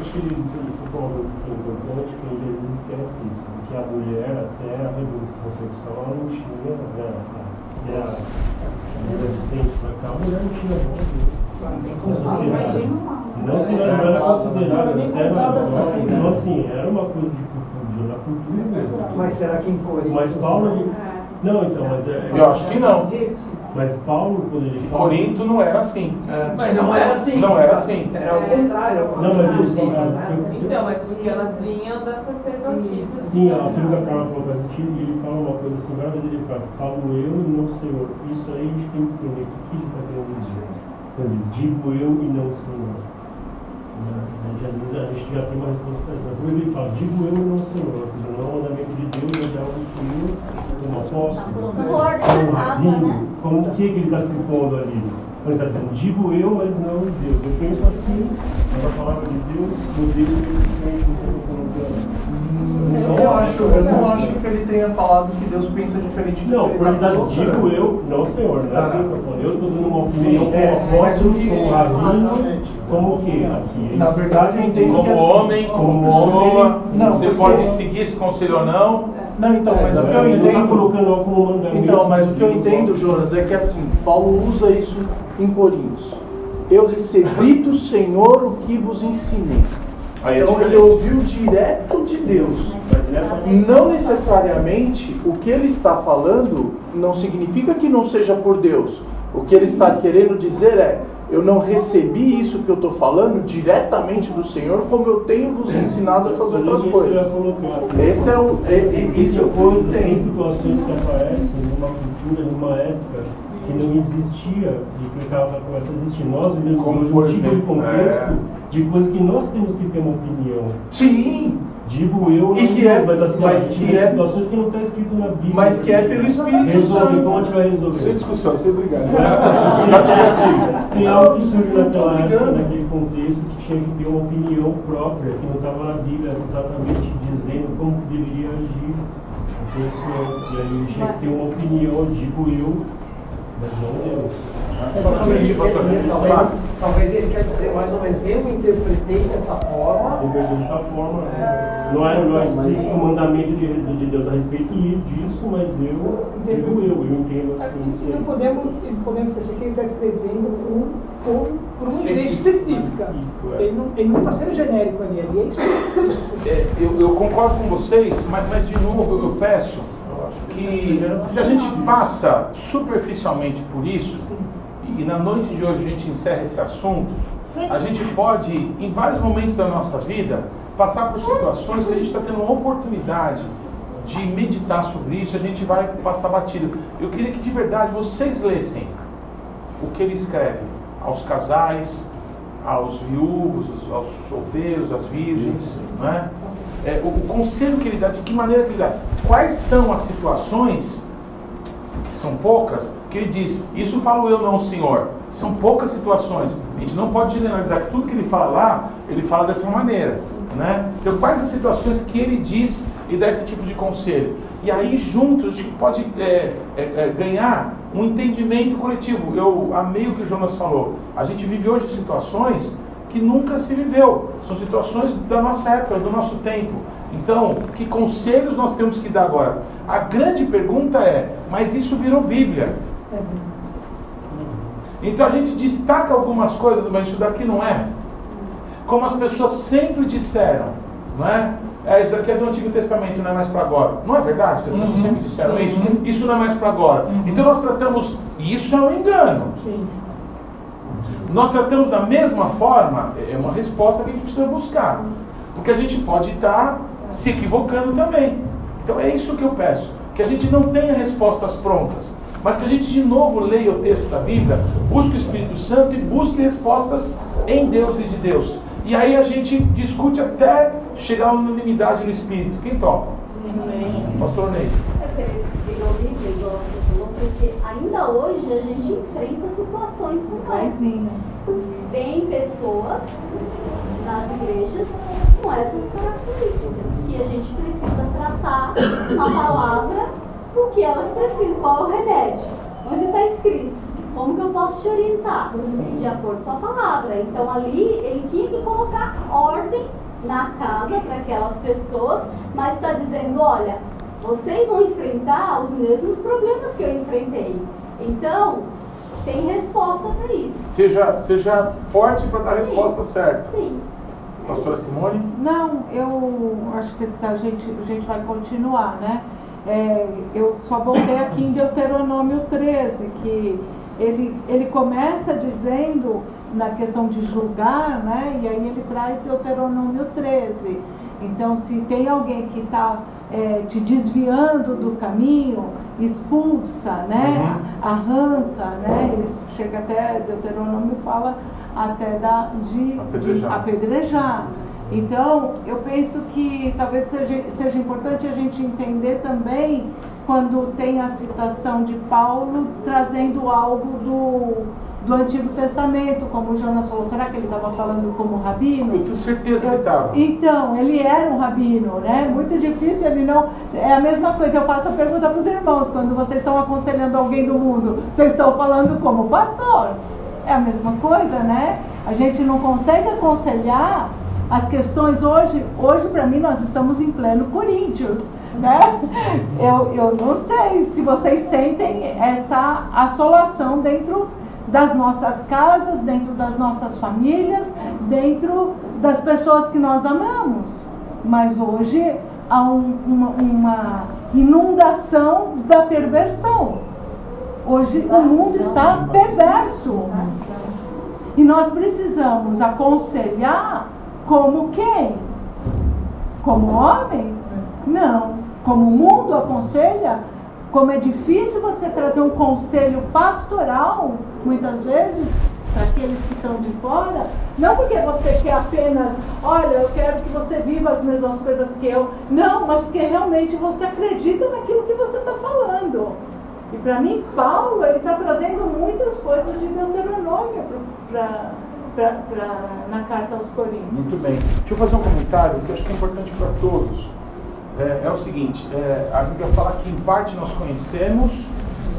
Speaker 8: acho que o ponto importante que ele esquece isso, porque a mulher até a revolução sexual não tinha, né, até a adolescente para cá, a mulher não tinha voz. Não se não era considerada até na Então assim, era uma coisa de cultura, na cultura mesmo.
Speaker 11: Mas será que em Corinto?
Speaker 8: Mas Paulo. Não, então, mas é.
Speaker 1: Eu acho que não.
Speaker 8: Mas Paulo, quando ele
Speaker 1: fala... Corinto não era assim.
Speaker 11: É. Mas não era assim.
Speaker 1: Não era assim.
Speaker 11: Era o contrário.
Speaker 8: Não, mas eles
Speaker 9: Então, mas porque elas vinham das sacerdotisas.
Speaker 8: Sim, aquilo que a Carla falou faz sentido, e ele fala uma coisa assim, vezes ele fala, falo eu e não Senhor. Isso aí a gente tem que entender o que ele está querendo dizer. Então, ele diz, digo eu e não Senhor. Né? A gente, às vezes a gente já tem uma resposta para isso. Mas ele fala, digo eu não Senhor. Ou seja, não é um mandamento de Deus, mas é algo que eu, como apóstolo, como rabino, como o que, ele está se pondo ali? Ele está dizendo, digo eu, mas não Deus. Eu penso assim, mas a palavra de Deus, modelo diferente do que eu estou colocando.
Speaker 2: Eu não acho, eu não acho que ele tenha falado que Deus pensa diferente do
Speaker 8: Não,
Speaker 2: que
Speaker 8: verdade, digo
Speaker 2: colocando.
Speaker 8: eu, não senhor, não é o que eu estou falando. Eu estou dando uma opinião como
Speaker 2: é,
Speaker 8: apóstolo,
Speaker 2: que-
Speaker 8: como rabino, como o quê? Aqui,
Speaker 2: Na verdade, eu entendo
Speaker 1: Como
Speaker 2: que assim,
Speaker 1: homem, como
Speaker 8: como
Speaker 1: pessoa,
Speaker 2: não,
Speaker 1: você pode seguir esse conselho ou não.
Speaker 2: Não, então, mas o que eu
Speaker 8: está
Speaker 2: entendo. Então, mas o que eu entendo, Jonas, é que assim, Paulo usa isso em Coríntios. Eu recebi do Senhor o que vos ensinei.
Speaker 1: Aí é
Speaker 2: Então ele ouviu direto de Deus. Não necessariamente o que ele está falando não significa que não seja por Deus. O que ele está querendo dizer é: eu não recebi isso que eu estou falando diretamente do Senhor, como eu tenho vos ensinado essas outras coisas.
Speaker 8: colocar.
Speaker 2: Esse é o. Esse, isso eu
Speaker 8: coisas, tem
Speaker 2: entendo.
Speaker 8: situações que aparecem numa cultura, numa época que não existia e que estava começando a existir. Nós
Speaker 1: Como,
Speaker 8: hoje
Speaker 1: exemplo,
Speaker 8: contexto
Speaker 1: é.
Speaker 8: De coisas que nós temos que ter uma opinião.
Speaker 2: Sim,
Speaker 8: Digo eu,
Speaker 2: E
Speaker 8: não
Speaker 2: que é-
Speaker 8: mas assim,
Speaker 2: mas que
Speaker 8: tem
Speaker 2: é-
Speaker 8: situações que não está escrito na Bíblia.
Speaker 2: mas que é pelo Espírito
Speaker 8: Resolve,
Speaker 2: Santo.
Speaker 8: como a gente vai resolver?
Speaker 1: Sem discussão, sem brigar.
Speaker 8: Tem algo que surge naquela época, naquele contexto, que tinha que ter uma opinião própria, que não estava na Bíblia exatamente dizendo como que deveria agir a pessoa. E aí tinha que ter uma opinião, digo eu, mas não Deus.
Speaker 11: Talvez, talvez ele quer dizer mais ou menos, eu interpretei dessa forma.
Speaker 8: Eu vejo dessa forma. Não é, não é explícito o mandamento de, de Deus a respeito disso, mas eu digo eu, eu entendo assim.
Speaker 4: E não podemos, não podemos esquecer que ele está escrevendo por um, por, por uma igreja específica.
Speaker 8: Específico, é.
Speaker 4: Ele não ele não está sendo genérico ali, ele é específico.
Speaker 1: É, eu, eu concordo com vocês, mas, mas de novo eu peço que se a gente passa superficialmente por isso, e na noite de hoje a gente encerra esse assunto, a gente pode, em vários momentos da nossa vida, passar por situações que a gente está tendo uma oportunidade de meditar sobre isso, a gente vai passar batido. Eu queria que de verdade vocês lessem o que ele escreve aos casais, aos viúvos, aos solteiros, às virgens, não é? É, o, o conselho que ele dá, de que maneira que ele dá, quais são as situações, que são poucas, que ele diz, isso falo eu não, senhor, são poucas situações, a gente não pode generalizar que tudo que ele fala lá, ele fala dessa maneira, né? Então quais as situações que ele diz e dá esse tipo de conselho? E aí juntos a gente pode é, é, é, ganhar um entendimento coletivo. Eu amei o que o Jonas falou. A gente vive hoje situações que nunca se viveu. São situações da nossa época, do nosso tempo. Então, que conselhos nós temos que dar agora? A grande pergunta é: mas isso virou Bíblia? Então a gente destaca algumas coisas, mas isso daqui não é. Como as pessoas sempre disseram, não é? É, isso daqui é do Antigo Testamento, não é mais para agora. Não é verdade? As pessoas
Speaker 4: Uhum.
Speaker 1: sempre disseram
Speaker 4: Sim.
Speaker 1: isso. Isso não é mais para agora. Então nós tratamos. Isso é um engano.
Speaker 4: Sim.
Speaker 1: Nós tratamos da mesma forma, é uma resposta que a gente precisa buscar. Porque a gente pode estar se equivocando também. Então é isso que eu peço. Que a gente não tenha respostas prontas, mas que a gente de novo leia o texto da Bíblia, busque o Espírito Santo e busque respostas em Deus e de Deus. E aí a gente discute até chegar à unanimidade no Espírito. Quem topa? Pastor Ney.
Speaker 5: Eu queria virou Bíblia, igual você falou, porque ainda hoje a gente enfrenta situações complexas. Vem pessoas nas igrejas com essas características, que a gente precisa tratar a palavra, o que elas precisam, qual é o remédio, onde está escrito. Como que eu posso te orientar? De acordo com a palavra. Então ali ele tinha que colocar ordem na casa para aquelas pessoas, mas está dizendo, olha, vocês vão enfrentar os mesmos problemas que eu enfrentei. Então, tem resposta para isso.
Speaker 1: Seja, seja forte para dar a resposta certa.
Speaker 5: Sim.
Speaker 1: Pastora Simone?
Speaker 6: Não, eu acho que a gente, a gente vai continuar, né? É, eu só voltei aqui em Deuteronômio 13, que ele, ele começa dizendo na questão de julgar, né? E aí ele traz Deuteronômio 13. Então, se tem alguém que está te desviando do caminho, expulsa, né? Arranca, né? Ele chega até, Deuteronômio fala até da, de
Speaker 1: Apedrejar.
Speaker 6: de apedrejar. Então, eu penso que talvez seja, seja importante a gente entender também quando tem a citação de Paulo trazendo algo do, do Antigo Testamento, como o Jonas falou, será que ele estava falando como rabino?
Speaker 1: Eu tenho certeza que estava.
Speaker 6: Então, ele era um rabino, né? Muito difícil ele não. É a mesma coisa, eu faço a pergunta para os irmãos, quando vocês estão aconselhando alguém do mundo, vocês estão falando como pastor. É a mesma coisa, né? A gente não consegue aconselhar as questões hoje, hoje para mim nós estamos em pleno Coríntios, né? Eu, eu não sei se vocês sentem essa assolação dentro das nossas casas, dentro das nossas famílias, dentro das pessoas que nós amamos. Mas hoje há um, uma, uma inundação da perversão. Hoje o mundo está perverso. E nós precisamos aconselhar como quem? Como homens? Não. Como o mundo aconselha, como é difícil você trazer um conselho pastoral, muitas vezes, para aqueles que estão de fora, não porque você quer apenas, olha, eu quero que você viva as mesmas coisas que eu, não, mas porque realmente você acredita naquilo que você está falando. E para mim, Paulo, ele está trazendo muitas coisas de Deuteronômio para pra, pra, na carta aos Coríntios.
Speaker 1: Muito bem. Deixa eu fazer um comentário que eu acho que é importante para todos. É, é, o seguinte, é, a Bíblia fala que em parte nós conhecemos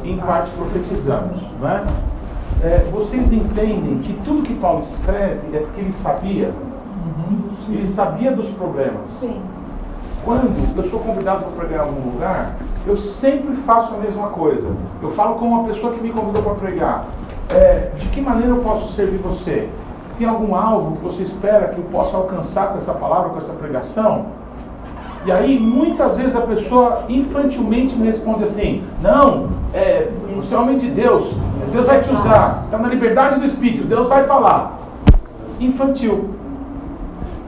Speaker 1: e em parte profetizamos. Né? É, vocês entendem que tudo que Paulo escreve é porque ele sabia? Uhum. Ele sabia dos problemas.
Speaker 6: Sim.
Speaker 1: Quando eu sou convidado para pregar em algum lugar, eu sempre faço a mesma coisa. Eu falo com uma pessoa que me convidou para pregar. É, de que maneira eu posso servir você? Tem algum alvo que você espera que eu possa alcançar com essa palavra, com essa pregação? E aí, muitas vezes a pessoa infantilmente me responde assim: Não, é, você é homem de Deus, Deus vai te usar, está na liberdade do Espírito, Deus vai falar. Infantil.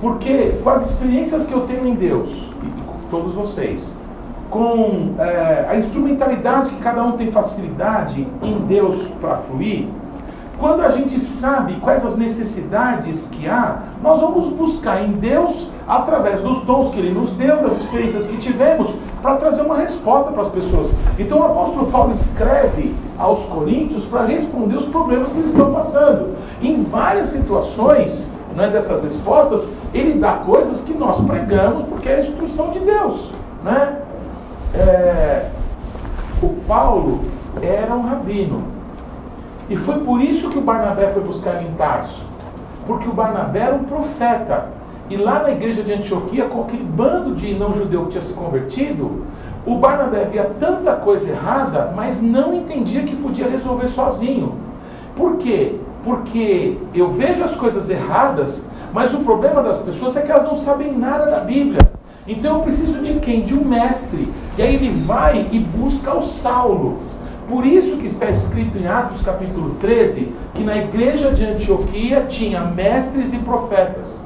Speaker 1: Porque com as experiências que eu tenho em Deus, e com todos vocês, com é, a instrumentalidade que cada um tem facilidade em Deus para fluir, quando a gente sabe quais as necessidades que há, nós vamos buscar em Deus, através dos dons que Ele nos deu, das experiências que tivemos, para trazer uma resposta para as pessoas. Então o apóstolo Paulo escreve aos Coríntios para responder os problemas que eles estão passando. Em várias situações né, dessas respostas, ele dá coisas que nós pregamos porque é a instrução de Deus. Né? É, o Paulo era um rabino. E foi por isso que o Barnabé foi buscar ele em Tarso. Porque o Barnabé era um profeta. E lá na igreja de Antioquia, com aquele bando de não-judeu que tinha se convertido, o Barnabé via tanta coisa errada, mas não entendia que podia resolver sozinho. Por quê? Porque eu vejo as coisas erradas, mas o problema das pessoas é que elas não sabem nada da Bíblia. Então eu preciso de quem? De um mestre. E aí ele vai e busca o Saulo. Por isso que está escrito em Atos capítulo 13 que na igreja de Antioquia tinha mestres e profetas.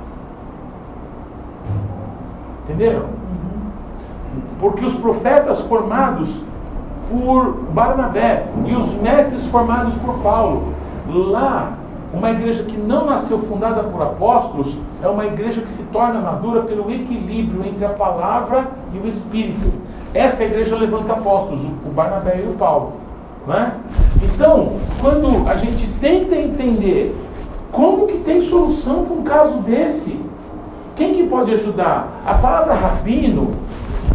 Speaker 1: Entenderam? Porque os profetas formados por Barnabé e os mestres formados por Paulo. Lá, uma igreja que não nasceu fundada por apóstolos é uma igreja que se torna madura pelo equilíbrio entre a palavra e o espírito. Essa igreja levanta apóstolos, o Barnabé e o Paulo. Né? Então, quando a gente tenta entender como que tem solução para um caso desse, quem que pode ajudar? A palavra rabino,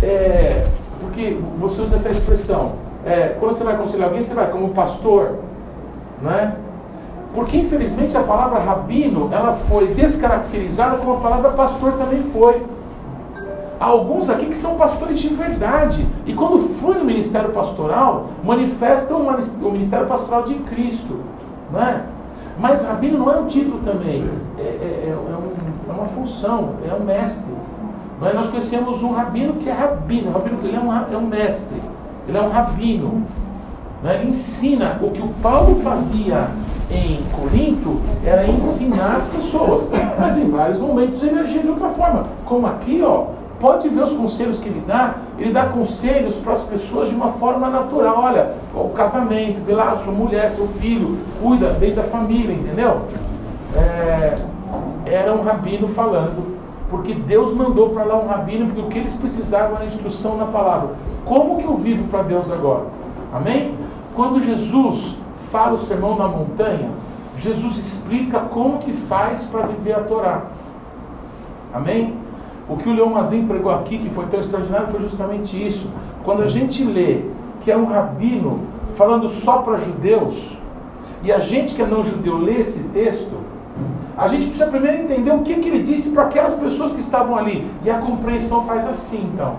Speaker 1: é, porque você usa essa expressão, é, quando você vai aconselhar alguém, você vai como pastor, né? Porque infelizmente a palavra rabino, ela foi descaracterizada como a palavra pastor também foi. Há alguns aqui que são pastores de verdade. E quando flui no ministério pastoral, manifestam o ministério pastoral de Cristo. Não é? Mas rabino não é um título também. É, é, é, um, é uma função, é um mestre. Não é? Nós conhecemos um rabino que é rabino. Rabino ele é um, é um mestre. Ele é um rabino. Não é? Ele ensina o que o Paulo fazia em Corinto era ensinar as pessoas. Mas em vários momentos ele agia de outra forma. Como aqui, ó, Pode ver os conselhos que ele dá. Ele dá conselhos para as pessoas de uma forma natural. Olha, o casamento, vê lá sua mulher, seu filho, cuida bem da família, entendeu? É, era um rabino falando, porque Deus mandou para lá um rabino, porque o que eles precisavam era instrução na palavra. Como que eu vivo para Deus agora? Amém? Quando Jesus fala o sermão na montanha, Jesus explica como que faz para viver a Torá. Amém? O que o Leon Mazin pregou aqui, que foi tão extraordinário, foi justamente isso. Quando a gente lê que é um rabino falando só para judeus, e a gente que é não judeu lê esse texto, a gente precisa primeiro entender o que, que ele disse para aquelas pessoas que estavam ali. E a compreensão faz assim, então.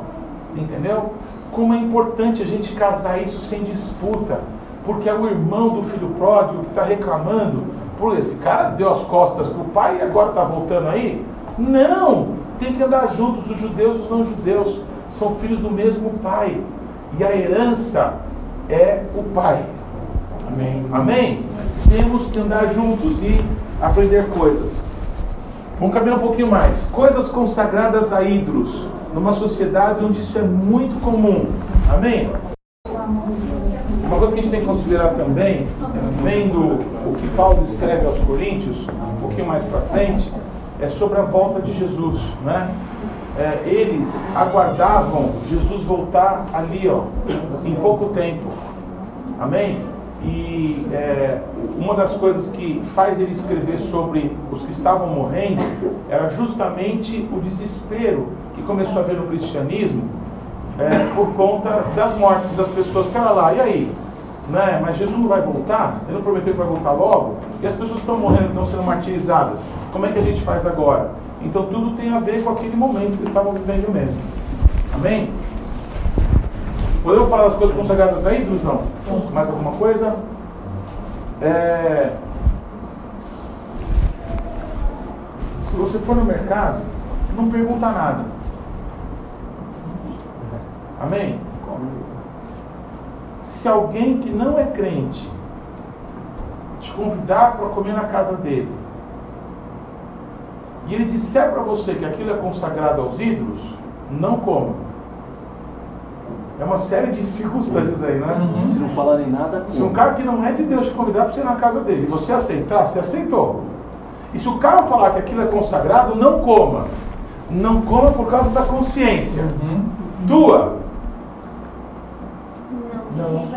Speaker 1: Entendeu? Como é importante a gente casar isso sem disputa. Porque é o irmão do filho pródigo que está reclamando. Por esse cara deu as costas para o pai e agora está voltando aí? Não! Tem que andar juntos, os judeus e os não judeus. São filhos do mesmo pai. E a herança é o pai.
Speaker 2: Amém.
Speaker 1: Amém? Temos que andar juntos e aprender coisas. Vamos caminhar um pouquinho mais. Coisas consagradas a ídolos, numa sociedade onde isso é muito comum. Amém? Uma coisa que a gente tem que considerar também, vendo o que Paulo escreve aos Coríntios, um pouquinho mais para frente, é sobre a volta de Jesus, né? É, eles aguardavam Jesus voltar ali, ó, em pouco tempo. Amém? E é, uma das coisas que faz ele escrever sobre os que estavam morrendo era justamente o desespero que começou a haver no cristianismo é, por conta das mortes das pessoas. Pera lá, e aí? Né? Mas Jesus não vai voltar? Ele não prometeu que vai voltar logo? E as pessoas estão morrendo, estão sendo martirizadas. Como é que a gente faz agora? Então tudo tem a ver com aquele momento que estavam vivendo mesmo. Amém? Podemos falar das coisas consagradas a ídolos? Não. Mais alguma coisa? É... Se você for no mercado, não pergunta nada. Amém? Se alguém que não é crente te convidar para comer na casa dele, e ele disser para você que aquilo é consagrado aos ídolos, não coma. É uma série de circunstâncias aí, né?
Speaker 2: Uhum. Se não falarem nada.
Speaker 1: Se um cara que não é de Deus te convidar para você ir na casa dele e você aceitar, você aceitou. E se o cara falar que aquilo é consagrado, não coma. Não coma por causa da consciência.
Speaker 2: Uhum.
Speaker 1: Tua.
Speaker 5: Não.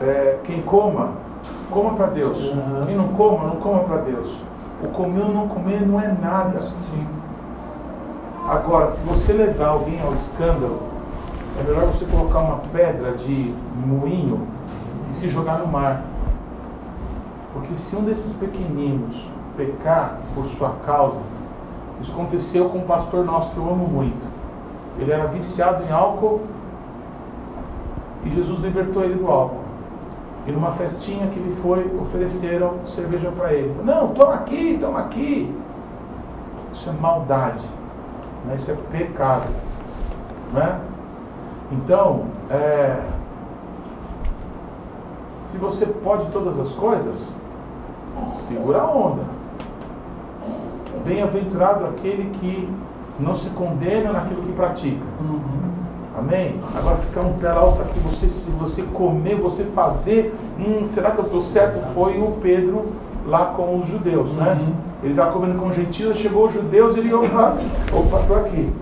Speaker 1: É, quem coma, coma para Deus.
Speaker 2: Uhum.
Speaker 1: Quem não coma, não coma para Deus. O comer ou não comer não é nada.
Speaker 2: Sim.
Speaker 1: Agora, se você levar alguém ao escândalo, é melhor você colocar uma pedra de moinho e se jogar no mar. Porque se um desses pequeninos pecar por sua causa, isso aconteceu com um pastor nosso que eu amo muito. Ele era viciado em álcool e Jesus libertou ele do álcool. E numa festinha que ele foi, ofereceram cerveja para ele. Não, toma aqui, toma aqui. Isso é maldade. Né? Isso é pecado. Né? Então, é, se você pode todas as coisas, segura a onda. Bem-aventurado aquele que não se condena naquilo que pratica. Amém? Agora ficar um pé para que você, se você comer, você fazer, hum, será que eu estou certo? Foi o Pedro lá com os judeus, né? Ele estava comendo com gentios, chegou os judeus, ele, opa, opa, estou aqui.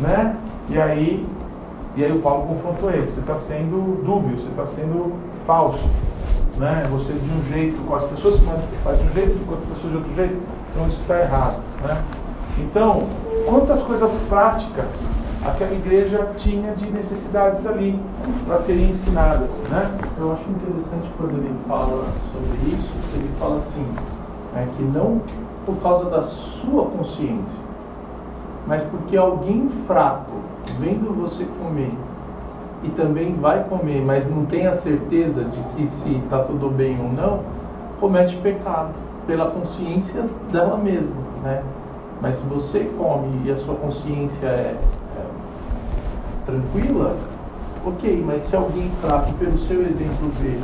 Speaker 1: Né? E aí, e aí o Paulo confrontou ele, você está sendo dúbio, você está sendo falso. Né? Você de um jeito, com as pessoas faz de um jeito, com outras pessoas de outro jeito, então isso está errado. Né? Então, quantas coisas práticas aquela igreja tinha de necessidades ali para serem ensinadas, né?
Speaker 2: Eu acho interessante quando ele fala sobre isso, ele fala assim, é que não por causa da sua consciência, mas porque alguém fraco, vendo você comer, e também vai comer, mas não tem a certeza de que se está tudo bem ou não, comete pecado pela consciência dela mesma, né? Mas se você come e a sua consciência é, é tranquila, ok, mas se alguém fraco, pelo seu exemplo ver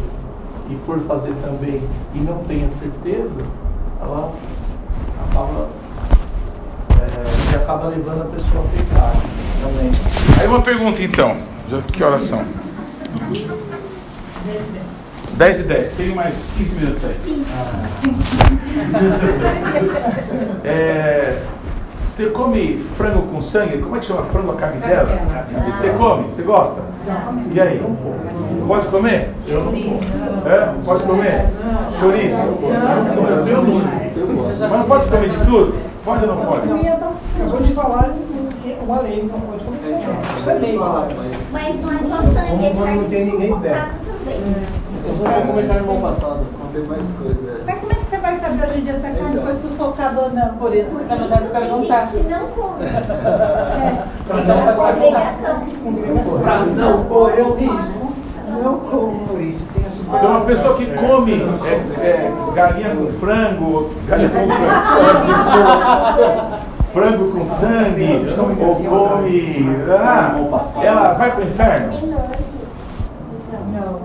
Speaker 2: e for fazer também e não tem a certeza, ela acaba é, acaba levando a pessoa a pecar também.
Speaker 1: Aí uma pergunta então, que horas são? 10 e 10, tem mais 15 minutos aí. É, Você come frango com sangue? Como é que chama frango a cabidela? Você come? Você gosta? E aí? Pode comer? É? Pode comer? Chouriço? Eu tenho nojo. Mas não pode comer de tudo? Pode ou não pode?
Speaker 4: Acabou de falar uma lei, não pode comer sangue. Isso é lei.
Speaker 12: Mas não é só sangue, é
Speaker 3: Como não tem ninguém
Speaker 12: carne
Speaker 3: perto.
Speaker 12: sufocada também.
Speaker 2: Eu vou comentar no irmão passado.
Speaker 13: Tem mais coisa.
Speaker 7: Mas como é que você vai saber hoje em dia se a carne foi sufocada ou não? Por isso você não deve
Speaker 12: Tem
Speaker 7: perguntar.
Speaker 12: gente que não come.
Speaker 7: Então
Speaker 12: É.
Speaker 14: Pra não correr o risco.
Speaker 7: Não como.
Speaker 14: Por isso tem.
Speaker 1: Então, uma pessoa que come é, é, galinha com frango, galinha com frango, frango com sangue, ou come. Ah, ela vai para o inferno?
Speaker 7: Não.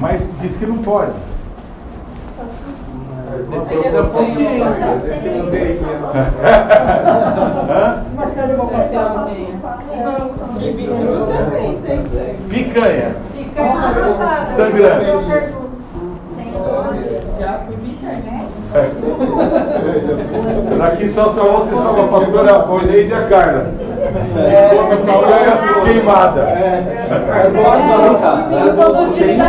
Speaker 1: Mas diz que não pode.
Speaker 14: Depende da consciência.
Speaker 1: Picanha,
Speaker 7: assustado.
Speaker 1: sangrando.
Speaker 9: Já bica,
Speaker 1: Aqui só só você salva a pastora Orneide e a Carla. Essa salva queimada.
Speaker 7: Eu sou do time da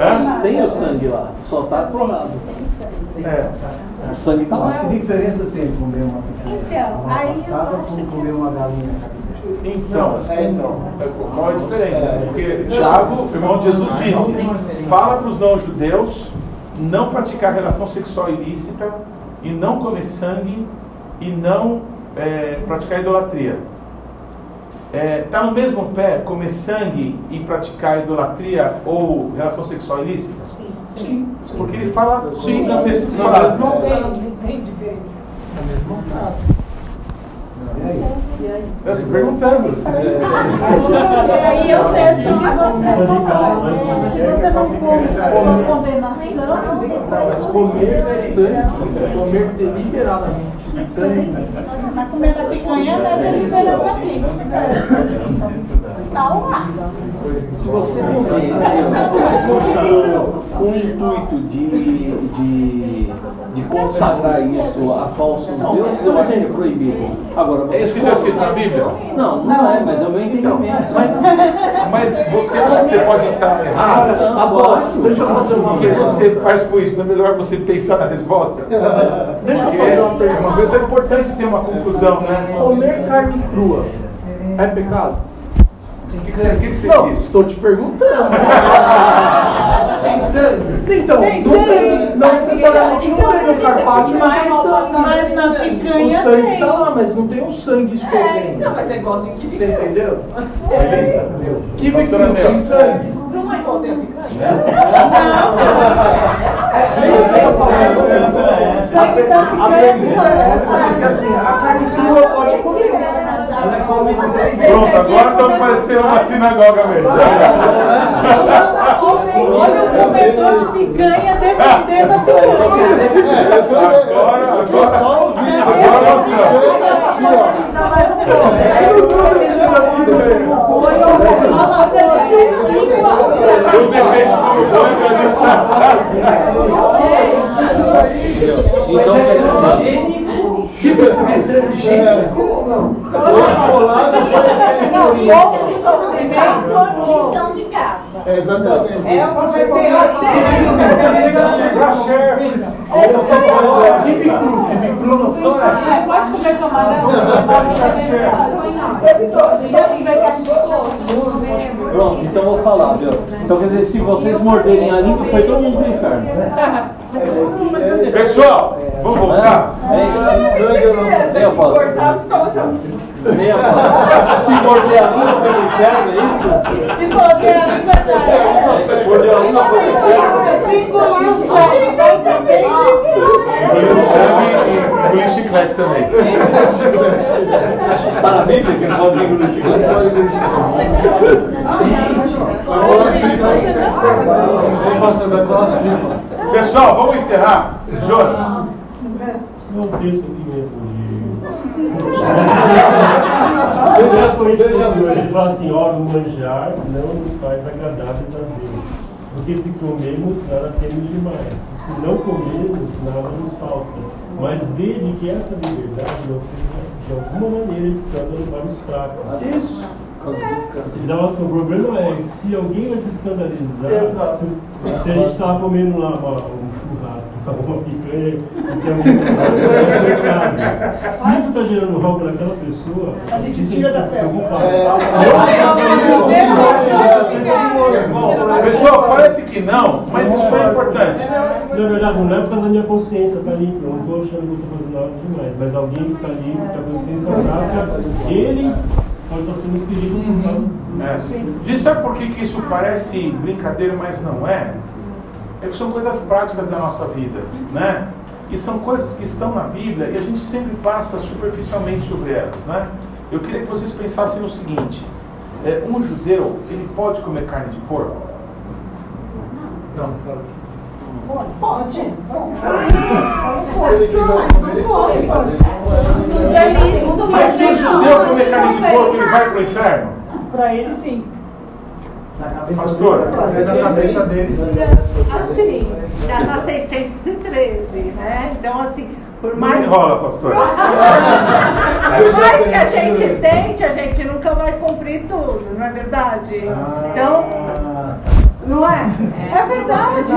Speaker 1: Hã?
Speaker 2: Tem o sangue lá, só tá torrado.
Speaker 1: É.
Speaker 2: O sangue tá
Speaker 3: Mas
Speaker 2: lá.
Speaker 3: que diferença tem comer uma?
Speaker 7: Então,
Speaker 3: uma
Speaker 7: aí eu
Speaker 3: passada como comer uma galinha?
Speaker 1: Então,
Speaker 13: É, então.
Speaker 1: qual é a diferença? Porque Tiago, irmão de Jesus, disse: fala para os não-judeus não praticar relação sexual ilícita e não comer sangue e não é, praticar idolatria. Está no mesmo pé comer sangue e praticar idolatria ou relação sexual ilícita? Sim. Porque ele fala sim na mesma frase.
Speaker 4: Não tem, não tem diferença.
Speaker 3: E aí?
Speaker 1: Eu estou perguntando.
Speaker 7: E aí eu testo que você falou. Se você não come sua condenação,
Speaker 12: Mas
Speaker 14: Comer sangue, comer deliberadamente sangue.
Speaker 7: mas comendo a picanha não é deliberadamente. Tá lá.
Speaker 2: Se você se você comer com o intuito de, de, de consagrar isso a falsos deuses, eu acho que é proibido. Agora, você
Speaker 1: É isso que está escrito na Bíblia?
Speaker 2: Não, não é, mas é o meu entendimento.
Speaker 1: Mas, mas você acha que você pode estar errado?
Speaker 2: Abaixo.
Speaker 14: Deixa eu fazer uma
Speaker 1: O que você faz com isso? Não é melhor você pensar na resposta?
Speaker 14: Deixa eu fazer uma
Speaker 1: é
Speaker 14: pergunta.
Speaker 1: uma coisa importante ter uma conclusão, né?
Speaker 14: Comer carne crua é pecado?
Speaker 1: O que, que você, o que que você
Speaker 14: Não,
Speaker 1: diz?
Speaker 14: estou te perguntando.
Speaker 9: Tem sangue?
Speaker 14: Então,
Speaker 7: Tem
Speaker 14: não,
Speaker 7: sangue.
Speaker 14: tem, não necessariamente não tem no carpaccio, mas sangue.
Speaker 7: Mas na
Speaker 14: O
Speaker 7: picanha
Speaker 14: sangue
Speaker 7: tem.
Speaker 14: tá lá, mas não tem o sangue
Speaker 9: É,
Speaker 14: escorrendo.
Speaker 9: então, mas é igualzinho que
Speaker 14: Você entendeu?
Speaker 1: Beleza?
Speaker 14: Que
Speaker 1: Pastora
Speaker 14: não tem
Speaker 1: Mel.
Speaker 14: sangue.
Speaker 9: Não é igualzinho a picanha?
Speaker 7: Tá
Speaker 14: A é assim, carne crua pode comer.
Speaker 1: Pronto, agora estamos parecendo uma sinagoga mesmo.
Speaker 7: Olha o comedor de picanha defendendo a picanha.
Speaker 1: Agora, agora,
Speaker 13: Só o vídeo.
Speaker 1: Agora nós estamos. Eu depende como põe,
Speaker 2: Então,
Speaker 13: É transgênico ou não?
Speaker 12: Lição de casa.
Speaker 13: É, exatamente.
Speaker 7: É, você tem Pode comer camarão?
Speaker 2: Pronto, então vou falar, viu? Então quer dizer, se vocês morderem a língua, foi todo mundo pro inferno.
Speaker 1: Pessoal, vamos voltar?
Speaker 2: É. Nem eu posso. Nem eu posso. Se morder a língua, foi pro inferno, é isso?
Speaker 7: Se morder a língua já era.
Speaker 2: Mordeu a língua, foi inferno.
Speaker 7: Se engolir o sangue, vai também.
Speaker 1: Engoliu sangue e engoliu chiclete também.
Speaker 2: Tá na Bíblia que não pode engolir chiclete?
Speaker 13: Vamos passando a costa aqui.
Speaker 1: Pessoal, vamos encerrar? Jonas.
Speaker 8: É um texto aqui mesmo. Ele fala assim, ora, o manjar não nos faz agradáveis a Deus. Porque se comemos, nada temos demais. Se não comemos, nada nos falta. Mas veja que essa liberdade não seja de alguma maneira escândalo para os fracos.
Speaker 13: Isso.
Speaker 8: Então, assim, o problema é se alguém vai se escandalizar,
Speaker 11: Exato.
Speaker 8: se, se a gente está comendo lá uma, um churrasco, tá, uma picanha e tem alguém. Se isso está gerando rol para aquela pessoa,
Speaker 4: A gente
Speaker 8: tem que
Speaker 4: tira da festa.
Speaker 1: Pessoal, parece que não, mas isso é. importante.
Speaker 8: Na verdade, não é por causa da minha consciência tá limpa, eu não estou achando que eu estou fazendo nada demais, mas alguém que está limpo, que a consciência frasca, ele pode estar sendo ferido por causa
Speaker 1: É. Gente, sabe por que, que isso parece brincadeira, mas não é? É que são coisas práticas da nossa vida, né? E são coisas que estão na Bíblia e a gente sempre passa superficialmente sobre elas, né? Eu queria que vocês pensassem no seguinte: é, um judeu ele pode comer carne de porco?
Speaker 13: Não, fala.
Speaker 7: Pode.
Speaker 13: Quiser comer, ele pode fazer.
Speaker 1: Mas se o judeu comer carne de porco, ele vai para o inferno?
Speaker 4: Para ele, sim.
Speaker 3: Na cabeça
Speaker 1: Pastor,
Speaker 13: na cabeça deles.
Speaker 6: Assim, já na 613, né? Então, assim, por
Speaker 1: Não
Speaker 6: mais,
Speaker 1: enrola, pastor.
Speaker 6: por mais que a gente tente, a gente nunca vai cumprir tudo, não é verdade? Então,
Speaker 3: Ah,
Speaker 6: não é? É verdade.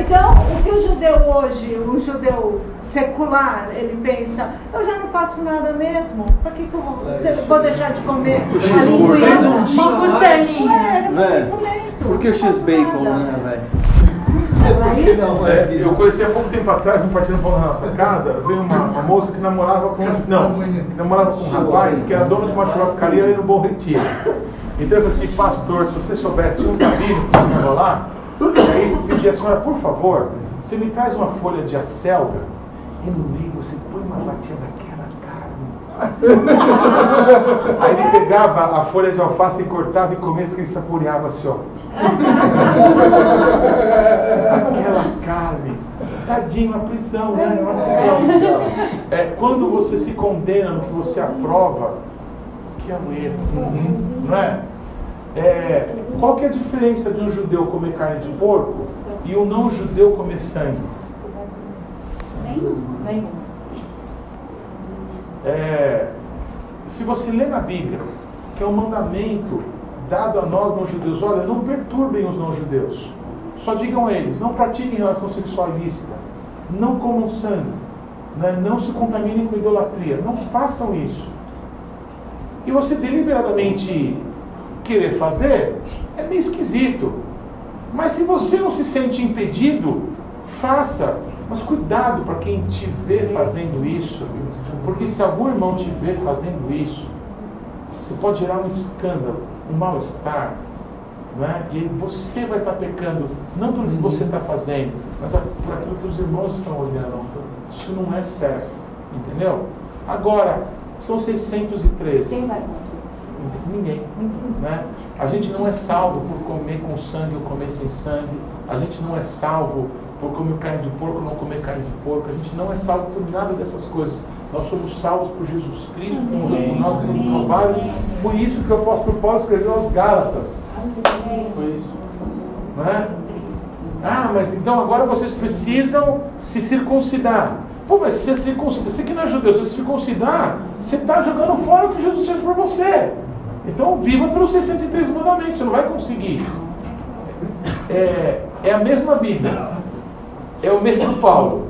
Speaker 6: Então, o que o judeu hoje, o judeu secular, ele pensa, eu já não faço nada mesmo, por que, que eu vou, eu vou deixar de comer a linguiça, uma costelinha? Não
Speaker 2: É.
Speaker 6: pensamento.
Speaker 2: Por que o X-Bacon, né, velho?
Speaker 1: É, eu conheci há pouco tempo atrás, um partido pão na nossa casa, veio uma, uma moça que namorava com. Não, que namorava com um rapaz que era dono de uma churrascaria ali no Bom Retiro. Então eu falei assim, pastor, se você soubesse, tinha uns amigos que estavam lá, aí eu pedi a senhora, por favor, você me traz uma folha de acelga e no meio você põe uma fatia daquela carne. Aí ele pegava a folha de alface e cortava e comia, que ele saboreava assim, ó. Aquela carne. Tadinho, uma prisão, né? Uma prisão. É, quando você se condena no que você aprova, que é um erro. Não é? É, qual que é a diferença de um judeu comer carne de porco e um não judeu comer sangue? É, se você lê na Bíblia, que é um mandamento dado a nós não judeus, olha, não perturbem os não judeus. Só digam a eles, não pratiquem relação sexual ilícita, não comam sangue, né, não se contaminem com idolatria, não façam isso. E você deliberadamente querer fazer, é meio esquisito. Mas se você não se sente impedido, faça. Mas cuidado para quem te vê fazendo isso, porque se algum irmão te vê fazendo isso, você pode gerar um escândalo, um mal-estar, não é? e aí você vai estar pecando, não pelo que você está fazendo, mas por aquilo que os irmãos estão olhando. Isso não é certo, entendeu? Agora, são 613.
Speaker 5: Quem vai
Speaker 1: Ninguém. Né? A gente não é salvo por comer com sangue ou comer sem sangue. A gente não é salvo por comer carne de porco ou não comer carne de porco. A gente não é salvo por nada dessas coisas. Nós somos salvos por Jesus Cristo, que morreu por nós no Calvário. Foi isso que o apóstolo Paulo escreveu aos Gálatas. Foi isso. Não é? Ah, mas então agora vocês precisam se circuncidar. Pô, mas se você se circuncidar, você que não é judeu, se você se circuncidar, você está jogando fora o que Jesus fez por você. Então viva pelos 603 mandamentos, você não vai conseguir. É, é a mesma Bíblia, é o mesmo Paulo.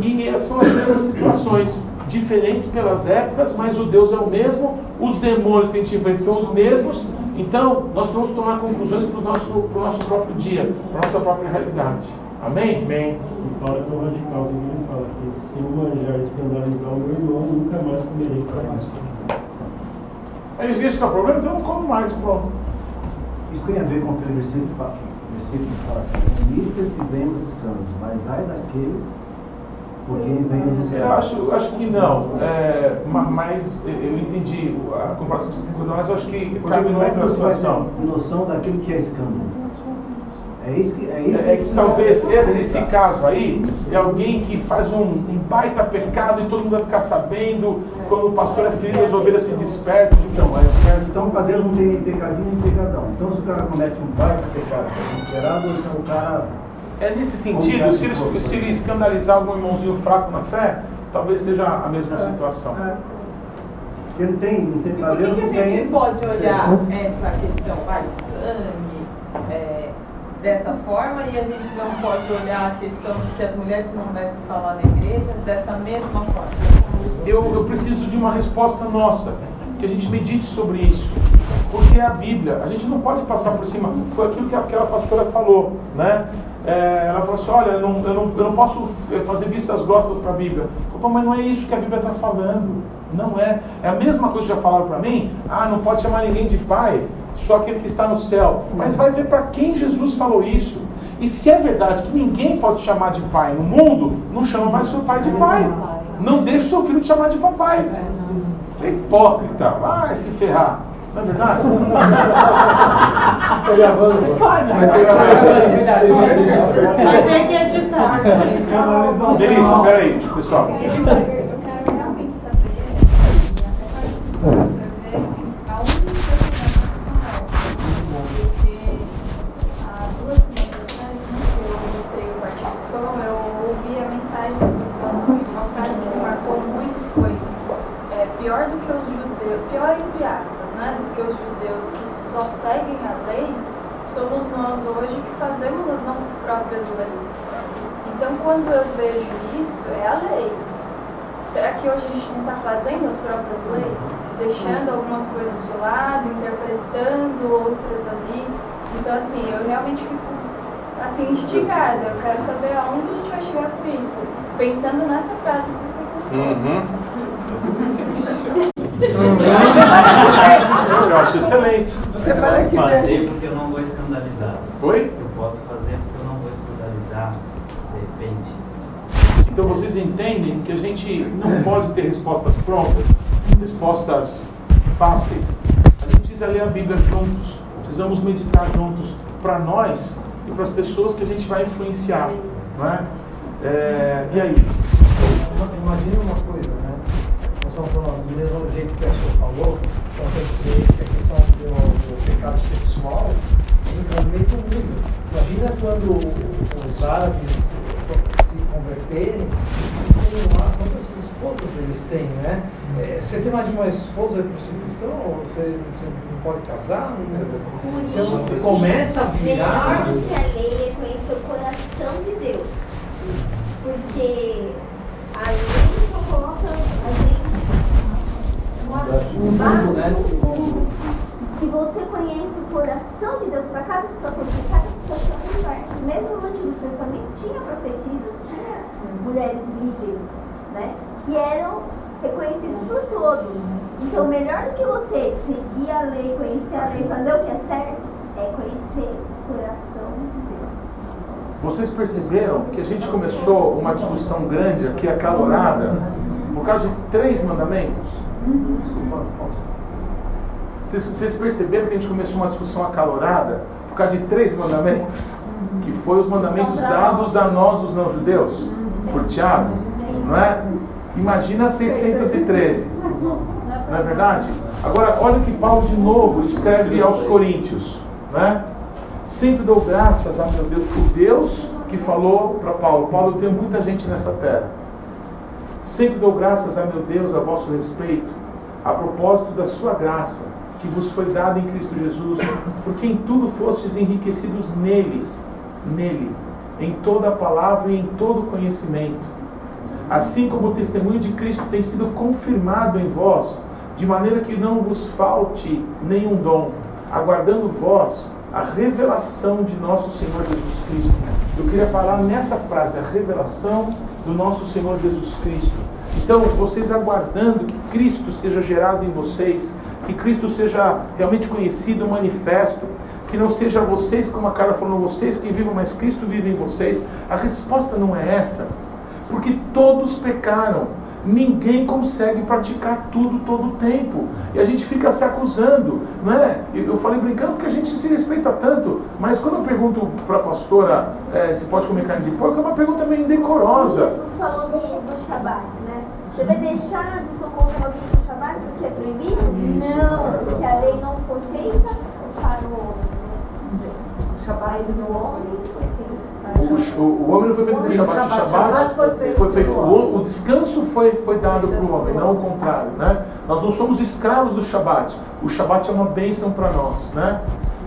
Speaker 1: E são as mesmas situações, diferentes pelas épocas, mas o Deus é o mesmo, os demônios que a gente enfrenta são os mesmos. Então, nós vamos tomar conclusões para o nosso, pro nosso próprio dia, para a nossa própria realidade. Amém? Amém.
Speaker 8: E Paulo é tão radical que ele fala que se eu manjar escandalizar o meu irmão, nunca mais comerei carne.
Speaker 1: Aí, Esse que é o problema, então eu não como mais. Pronto.
Speaker 3: Isso tem a ver com aquele versículo que fala, versículo que fala assim: Mistas que vêm os escândalos, mas ai daqueles por quem vêm os
Speaker 1: Eu
Speaker 3: escândalos.
Speaker 1: acho, acho que não. É, ma- mas eu entendi a comparação que você tem com nós, eu acho que cabe
Speaker 3: é
Speaker 1: numa
Speaker 3: que
Speaker 1: outra
Speaker 3: você vai
Speaker 1: situação.
Speaker 3: noção daquilo que é escândalo? É isso que é isso
Speaker 1: É que talvez esse, esse
Speaker 3: pensar.
Speaker 1: caso aí é alguém que faz um, um baita pecado e todo mundo vai ficar sabendo quando o pastor é ferido, as ovelhas se despertam.
Speaker 3: Então, mas então para Deus não tem nem pecadinho nem pecadão. Então se o cara comete um baita pecado, é considerado, então o cara
Speaker 1: É nesse sentido, se ele, se ele escandalizar algum irmãozinho fraco na fé, talvez seja a mesma situação.
Speaker 3: Porque não tem, não tem
Speaker 9: E
Speaker 3: pra
Speaker 9: por que,
Speaker 3: Deus,
Speaker 9: que a gente
Speaker 3: tem.
Speaker 9: pode olhar essa questão vai, sangue é, dessa forma e a gente não pode olhar a questão de que as mulheres não devem falar na igreja dessa mesma forma?
Speaker 1: Eu, eu preciso de uma resposta nossa, que a gente medite sobre isso. Porque é a Bíblia, a gente não pode passar por cima. Foi aquilo que aquela pastora falou, né? É, ela falou assim, olha, eu não, eu não, eu não posso fazer vistas grossas para a Bíblia. Falei, mas não é isso que a Bíblia está falando. Não é. É a mesma coisa que já falaram para mim. Ah, não pode chamar ninguém de pai, só aquele que está no céu. Mas vai ver para quem Jesus falou isso. E se é verdade que ninguém pode chamar de pai no mundo, não chama mais seu pai de pai. Não deixe seu filho te chamar de papai. É hipócrita. Vai se ferrar. Não é verdade?
Speaker 6: Tô gravando.
Speaker 13: Vai ter que editar.
Speaker 1: Melissa, peraí, pessoal.
Speaker 15: Eu quero realmente saber, e até participar para ver aonde você está Porque há duas semanas atrás, né, que eu registrei o Partido Pão, eu ouvi a mensagem do bispo e uma frase que me marcou muito foi é, pior do que os judeus, pior entre aspas, né, do que os judeus que só seguem a lei, somos nós hoje que fazemos as nossas próprias leis. Então, quando eu vejo isso, é a lei. Será que hoje a gente não está fazendo as próprias leis? Deixando algumas coisas de lado, interpretando outras ali. Então, assim, eu realmente fico assim, instigada. Eu quero saber aonde a gente vai chegar com isso. Pensando nessa frase que você
Speaker 1: Eu acho excelente.
Speaker 16: Eu posso fazer porque eu não vou escandalizar.
Speaker 1: Oi?
Speaker 16: Eu posso fazer porque eu não vou escandalizar, de repente.
Speaker 1: Então vocês entendem que a gente não pode ter respostas prontas, respostas fáceis. A gente precisa ler a Bíblia juntos, precisamos meditar juntos para nós e para as pessoas que a gente vai influenciar. Não é? É, e aí?
Speaker 11: Imagina uma coisa, né? Nós estamos falando do mesmo jeito que a senhora falou, então quer dizer que a questão do, do pecado sexual entra no meio do mundo. Imagina quando os árabes converterem, lá quantas esposas eles têm, né? É, você tem mais de uma esposa de prostituição, ou você, você não pode casar? Não,
Speaker 12: Por
Speaker 11: então
Speaker 12: isso
Speaker 11: começa a virar.
Speaker 12: Melhor do que a lei é conhecer o coração de Deus. Porque a lei só coloca a gente embaixo do fundo. Se você conhece o coração de Deus para cada situação, porque cada situação é diversa. Mesmo no Antigo Testamento tinha profetisas, tinha mulheres líderes, né? Que eram reconhecidas por todos. Então, melhor do que você seguir a lei, conhecer a lei, fazer o que é certo, é conhecer o coração de Deus.
Speaker 1: Vocês perceberam que a gente começou uma discussão grande aqui, acalorada, por causa de três mandamentos? Desculpa, posso? Vocês, vocês perceberam que a gente começou uma discussão acalorada por causa de três mandamentos? Que foi os mandamentos dados a nós, os não-judeus, por Tiago, não é? Imagina 613, não é verdade? Agora, olha que Paulo de novo escreve aos Coríntios, né? Sempre dou graças a meu Deus, por Deus que falou para Paulo: Paulo, tenho muita gente nessa terra. Sempre dou graças a meu Deus a vosso respeito, a propósito da sua graça, que vos foi dada em Cristo Jesus, porque em tudo fostes enriquecidos nele, nele, em toda a palavra e em todo conhecimento. Assim como o testemunho de Cristo tem sido confirmado em vós, de maneira que não vos falte nenhum dom, aguardando vós a revelação de nosso Senhor Jesus Cristo. Eu queria falar nessa frase, a revelação do nosso Senhor Jesus Cristo. Então, vocês aguardando que Cristo seja gerado em vocês, que Cristo seja realmente conhecido, manifesto, que não seja vocês, como a cara falou, vocês que vivam, mas Cristo vive em vocês. A resposta não é essa, porque todos pecaram. Ninguém consegue praticar tudo todo o tempo. E a gente fica se acusando, não é? Eu falei brincando porque a gente se respeita tanto, mas quando eu pergunto para a pastora eh, se pode comer carne de porco, é uma pergunta meio indecorosa.
Speaker 12: Jesus falou do, do Shabat, né? Você vai deixar de socorrer alguém no Shabat porque é proibido? Não, porque a lei não foi feita para o homem.
Speaker 7: O homem
Speaker 1: o, o, homem não foi feito para o Shabat, o Shabat foi feito, o, o descanso foi, foi dado para o homem, não o contrário. Né? Nós não somos escravos do Shabat, o Shabat é uma bênção para nós. Né?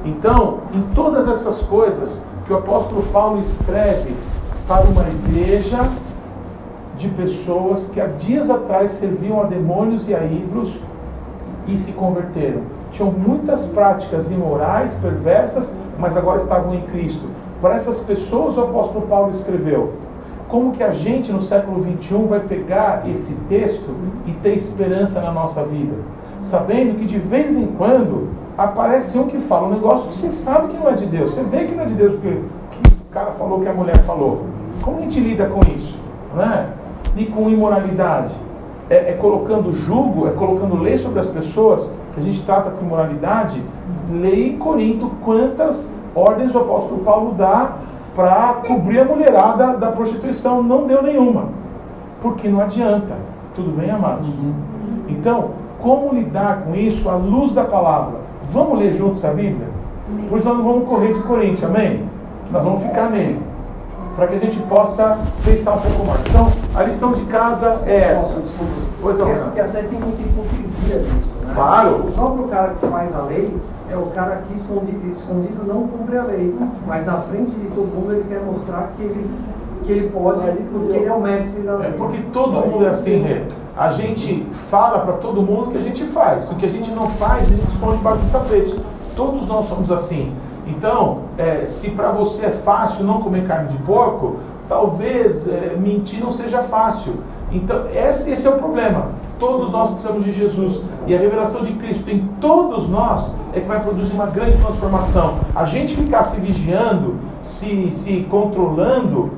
Speaker 1: Então, em todas essas coisas que o apóstolo Paulo escreve para uma igreja de pessoas que há dias atrás serviam a demônios e a ídolos e se converteram. Tinham muitas práticas imorais, perversas, mas agora estavam em Cristo. Para essas pessoas o apóstolo Paulo escreveu. Como que a gente no século 21 vai pegar esse texto e ter esperança na nossa vida? Sabendo que de vez em quando aparece um que fala um negócio que você sabe que não é de Deus. Você vê que não é de Deus que, que o cara falou, que a mulher falou. Como a gente lida com isso? Não é? E com imoralidade. É, é colocando julgo, é colocando lei sobre as pessoas que a gente trata com imoralidade. Lei em Corinto, quantas ordens o apóstolo Paulo dá para cobrir a mulherada da prostituição. Não deu nenhuma. Porque não adianta. Tudo bem, amados? Uhum. Então, como lidar com isso à luz da palavra? Vamos ler juntos a Bíblia? Por isso nós não vamos correr de Coríntios, amém? Nós vamos ficar nele. Para que a gente possa pensar um pouco mais. Então, a lição de casa é essa.
Speaker 11: Pois não, porque, porque até tem muita hipocrisia nisso. Né?
Speaker 1: Claro.
Speaker 11: O próprio cara que faz a lei é o cara que escondido, escondido não cumpre a lei, mas na frente de todo mundo ele quer mostrar que ele, que ele pode, porque ele é o mestre da lei.
Speaker 1: É porque todo mundo é assim, Rê. A gente fala para todo mundo o que a gente faz. O que a gente não faz, a gente esconde debaixo do tapete. Todos nós somos assim. Então, é, se para você é fácil não comer carne de porco, talvez é, mentir não seja fácil. Então, esse, esse é o problema. Todos nós precisamos de Jesus. E a revelação de Cristo em todos nós é que vai produzir uma grande transformação. A gente ficar se vigiando, se, se controlando,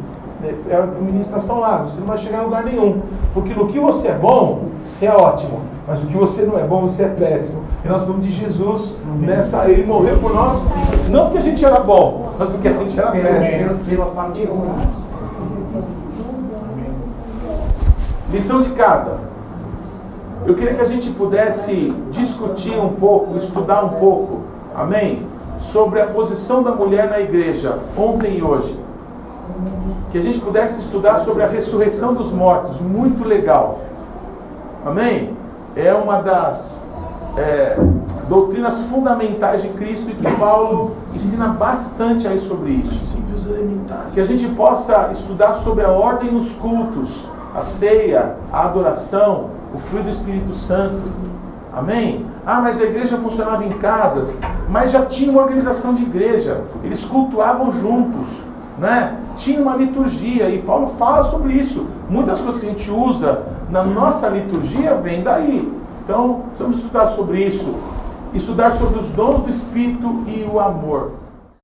Speaker 1: é, é a ministração lá, você não vai chegar em lugar nenhum. Porque no que você é bom, você é ótimo. Mas no que você não é bom, você é péssimo. E nós precisamos de Jesus nessa. Ele morreu por nós, não porque a gente era bom, mas porque a gente era péssimo. Pela parte Lição de casa. Eu queria que a gente pudesse discutir um pouco, estudar um pouco, amém? Sobre a posição da mulher na igreja, ontem e hoje. Que a gente pudesse estudar sobre a ressurreição dos mortos, muito legal. Amém? É uma das é, doutrinas fundamentais de Cristo e que Paulo ensina bastante aí sobre isso. Que a gente possa estudar sobre a ordem nos cultos, a ceia, a adoração, o fruto do Espírito Santo. Amém? Ah, mas a igreja funcionava em casas, mas já tinha uma organização de igreja, eles cultuavam juntos, né? tinha uma liturgia, e Paulo fala sobre isso. Muitas coisas que a gente usa na nossa liturgia vem daí. Então, precisamos estudar sobre isso, estudar sobre os dons do Espírito e o amor.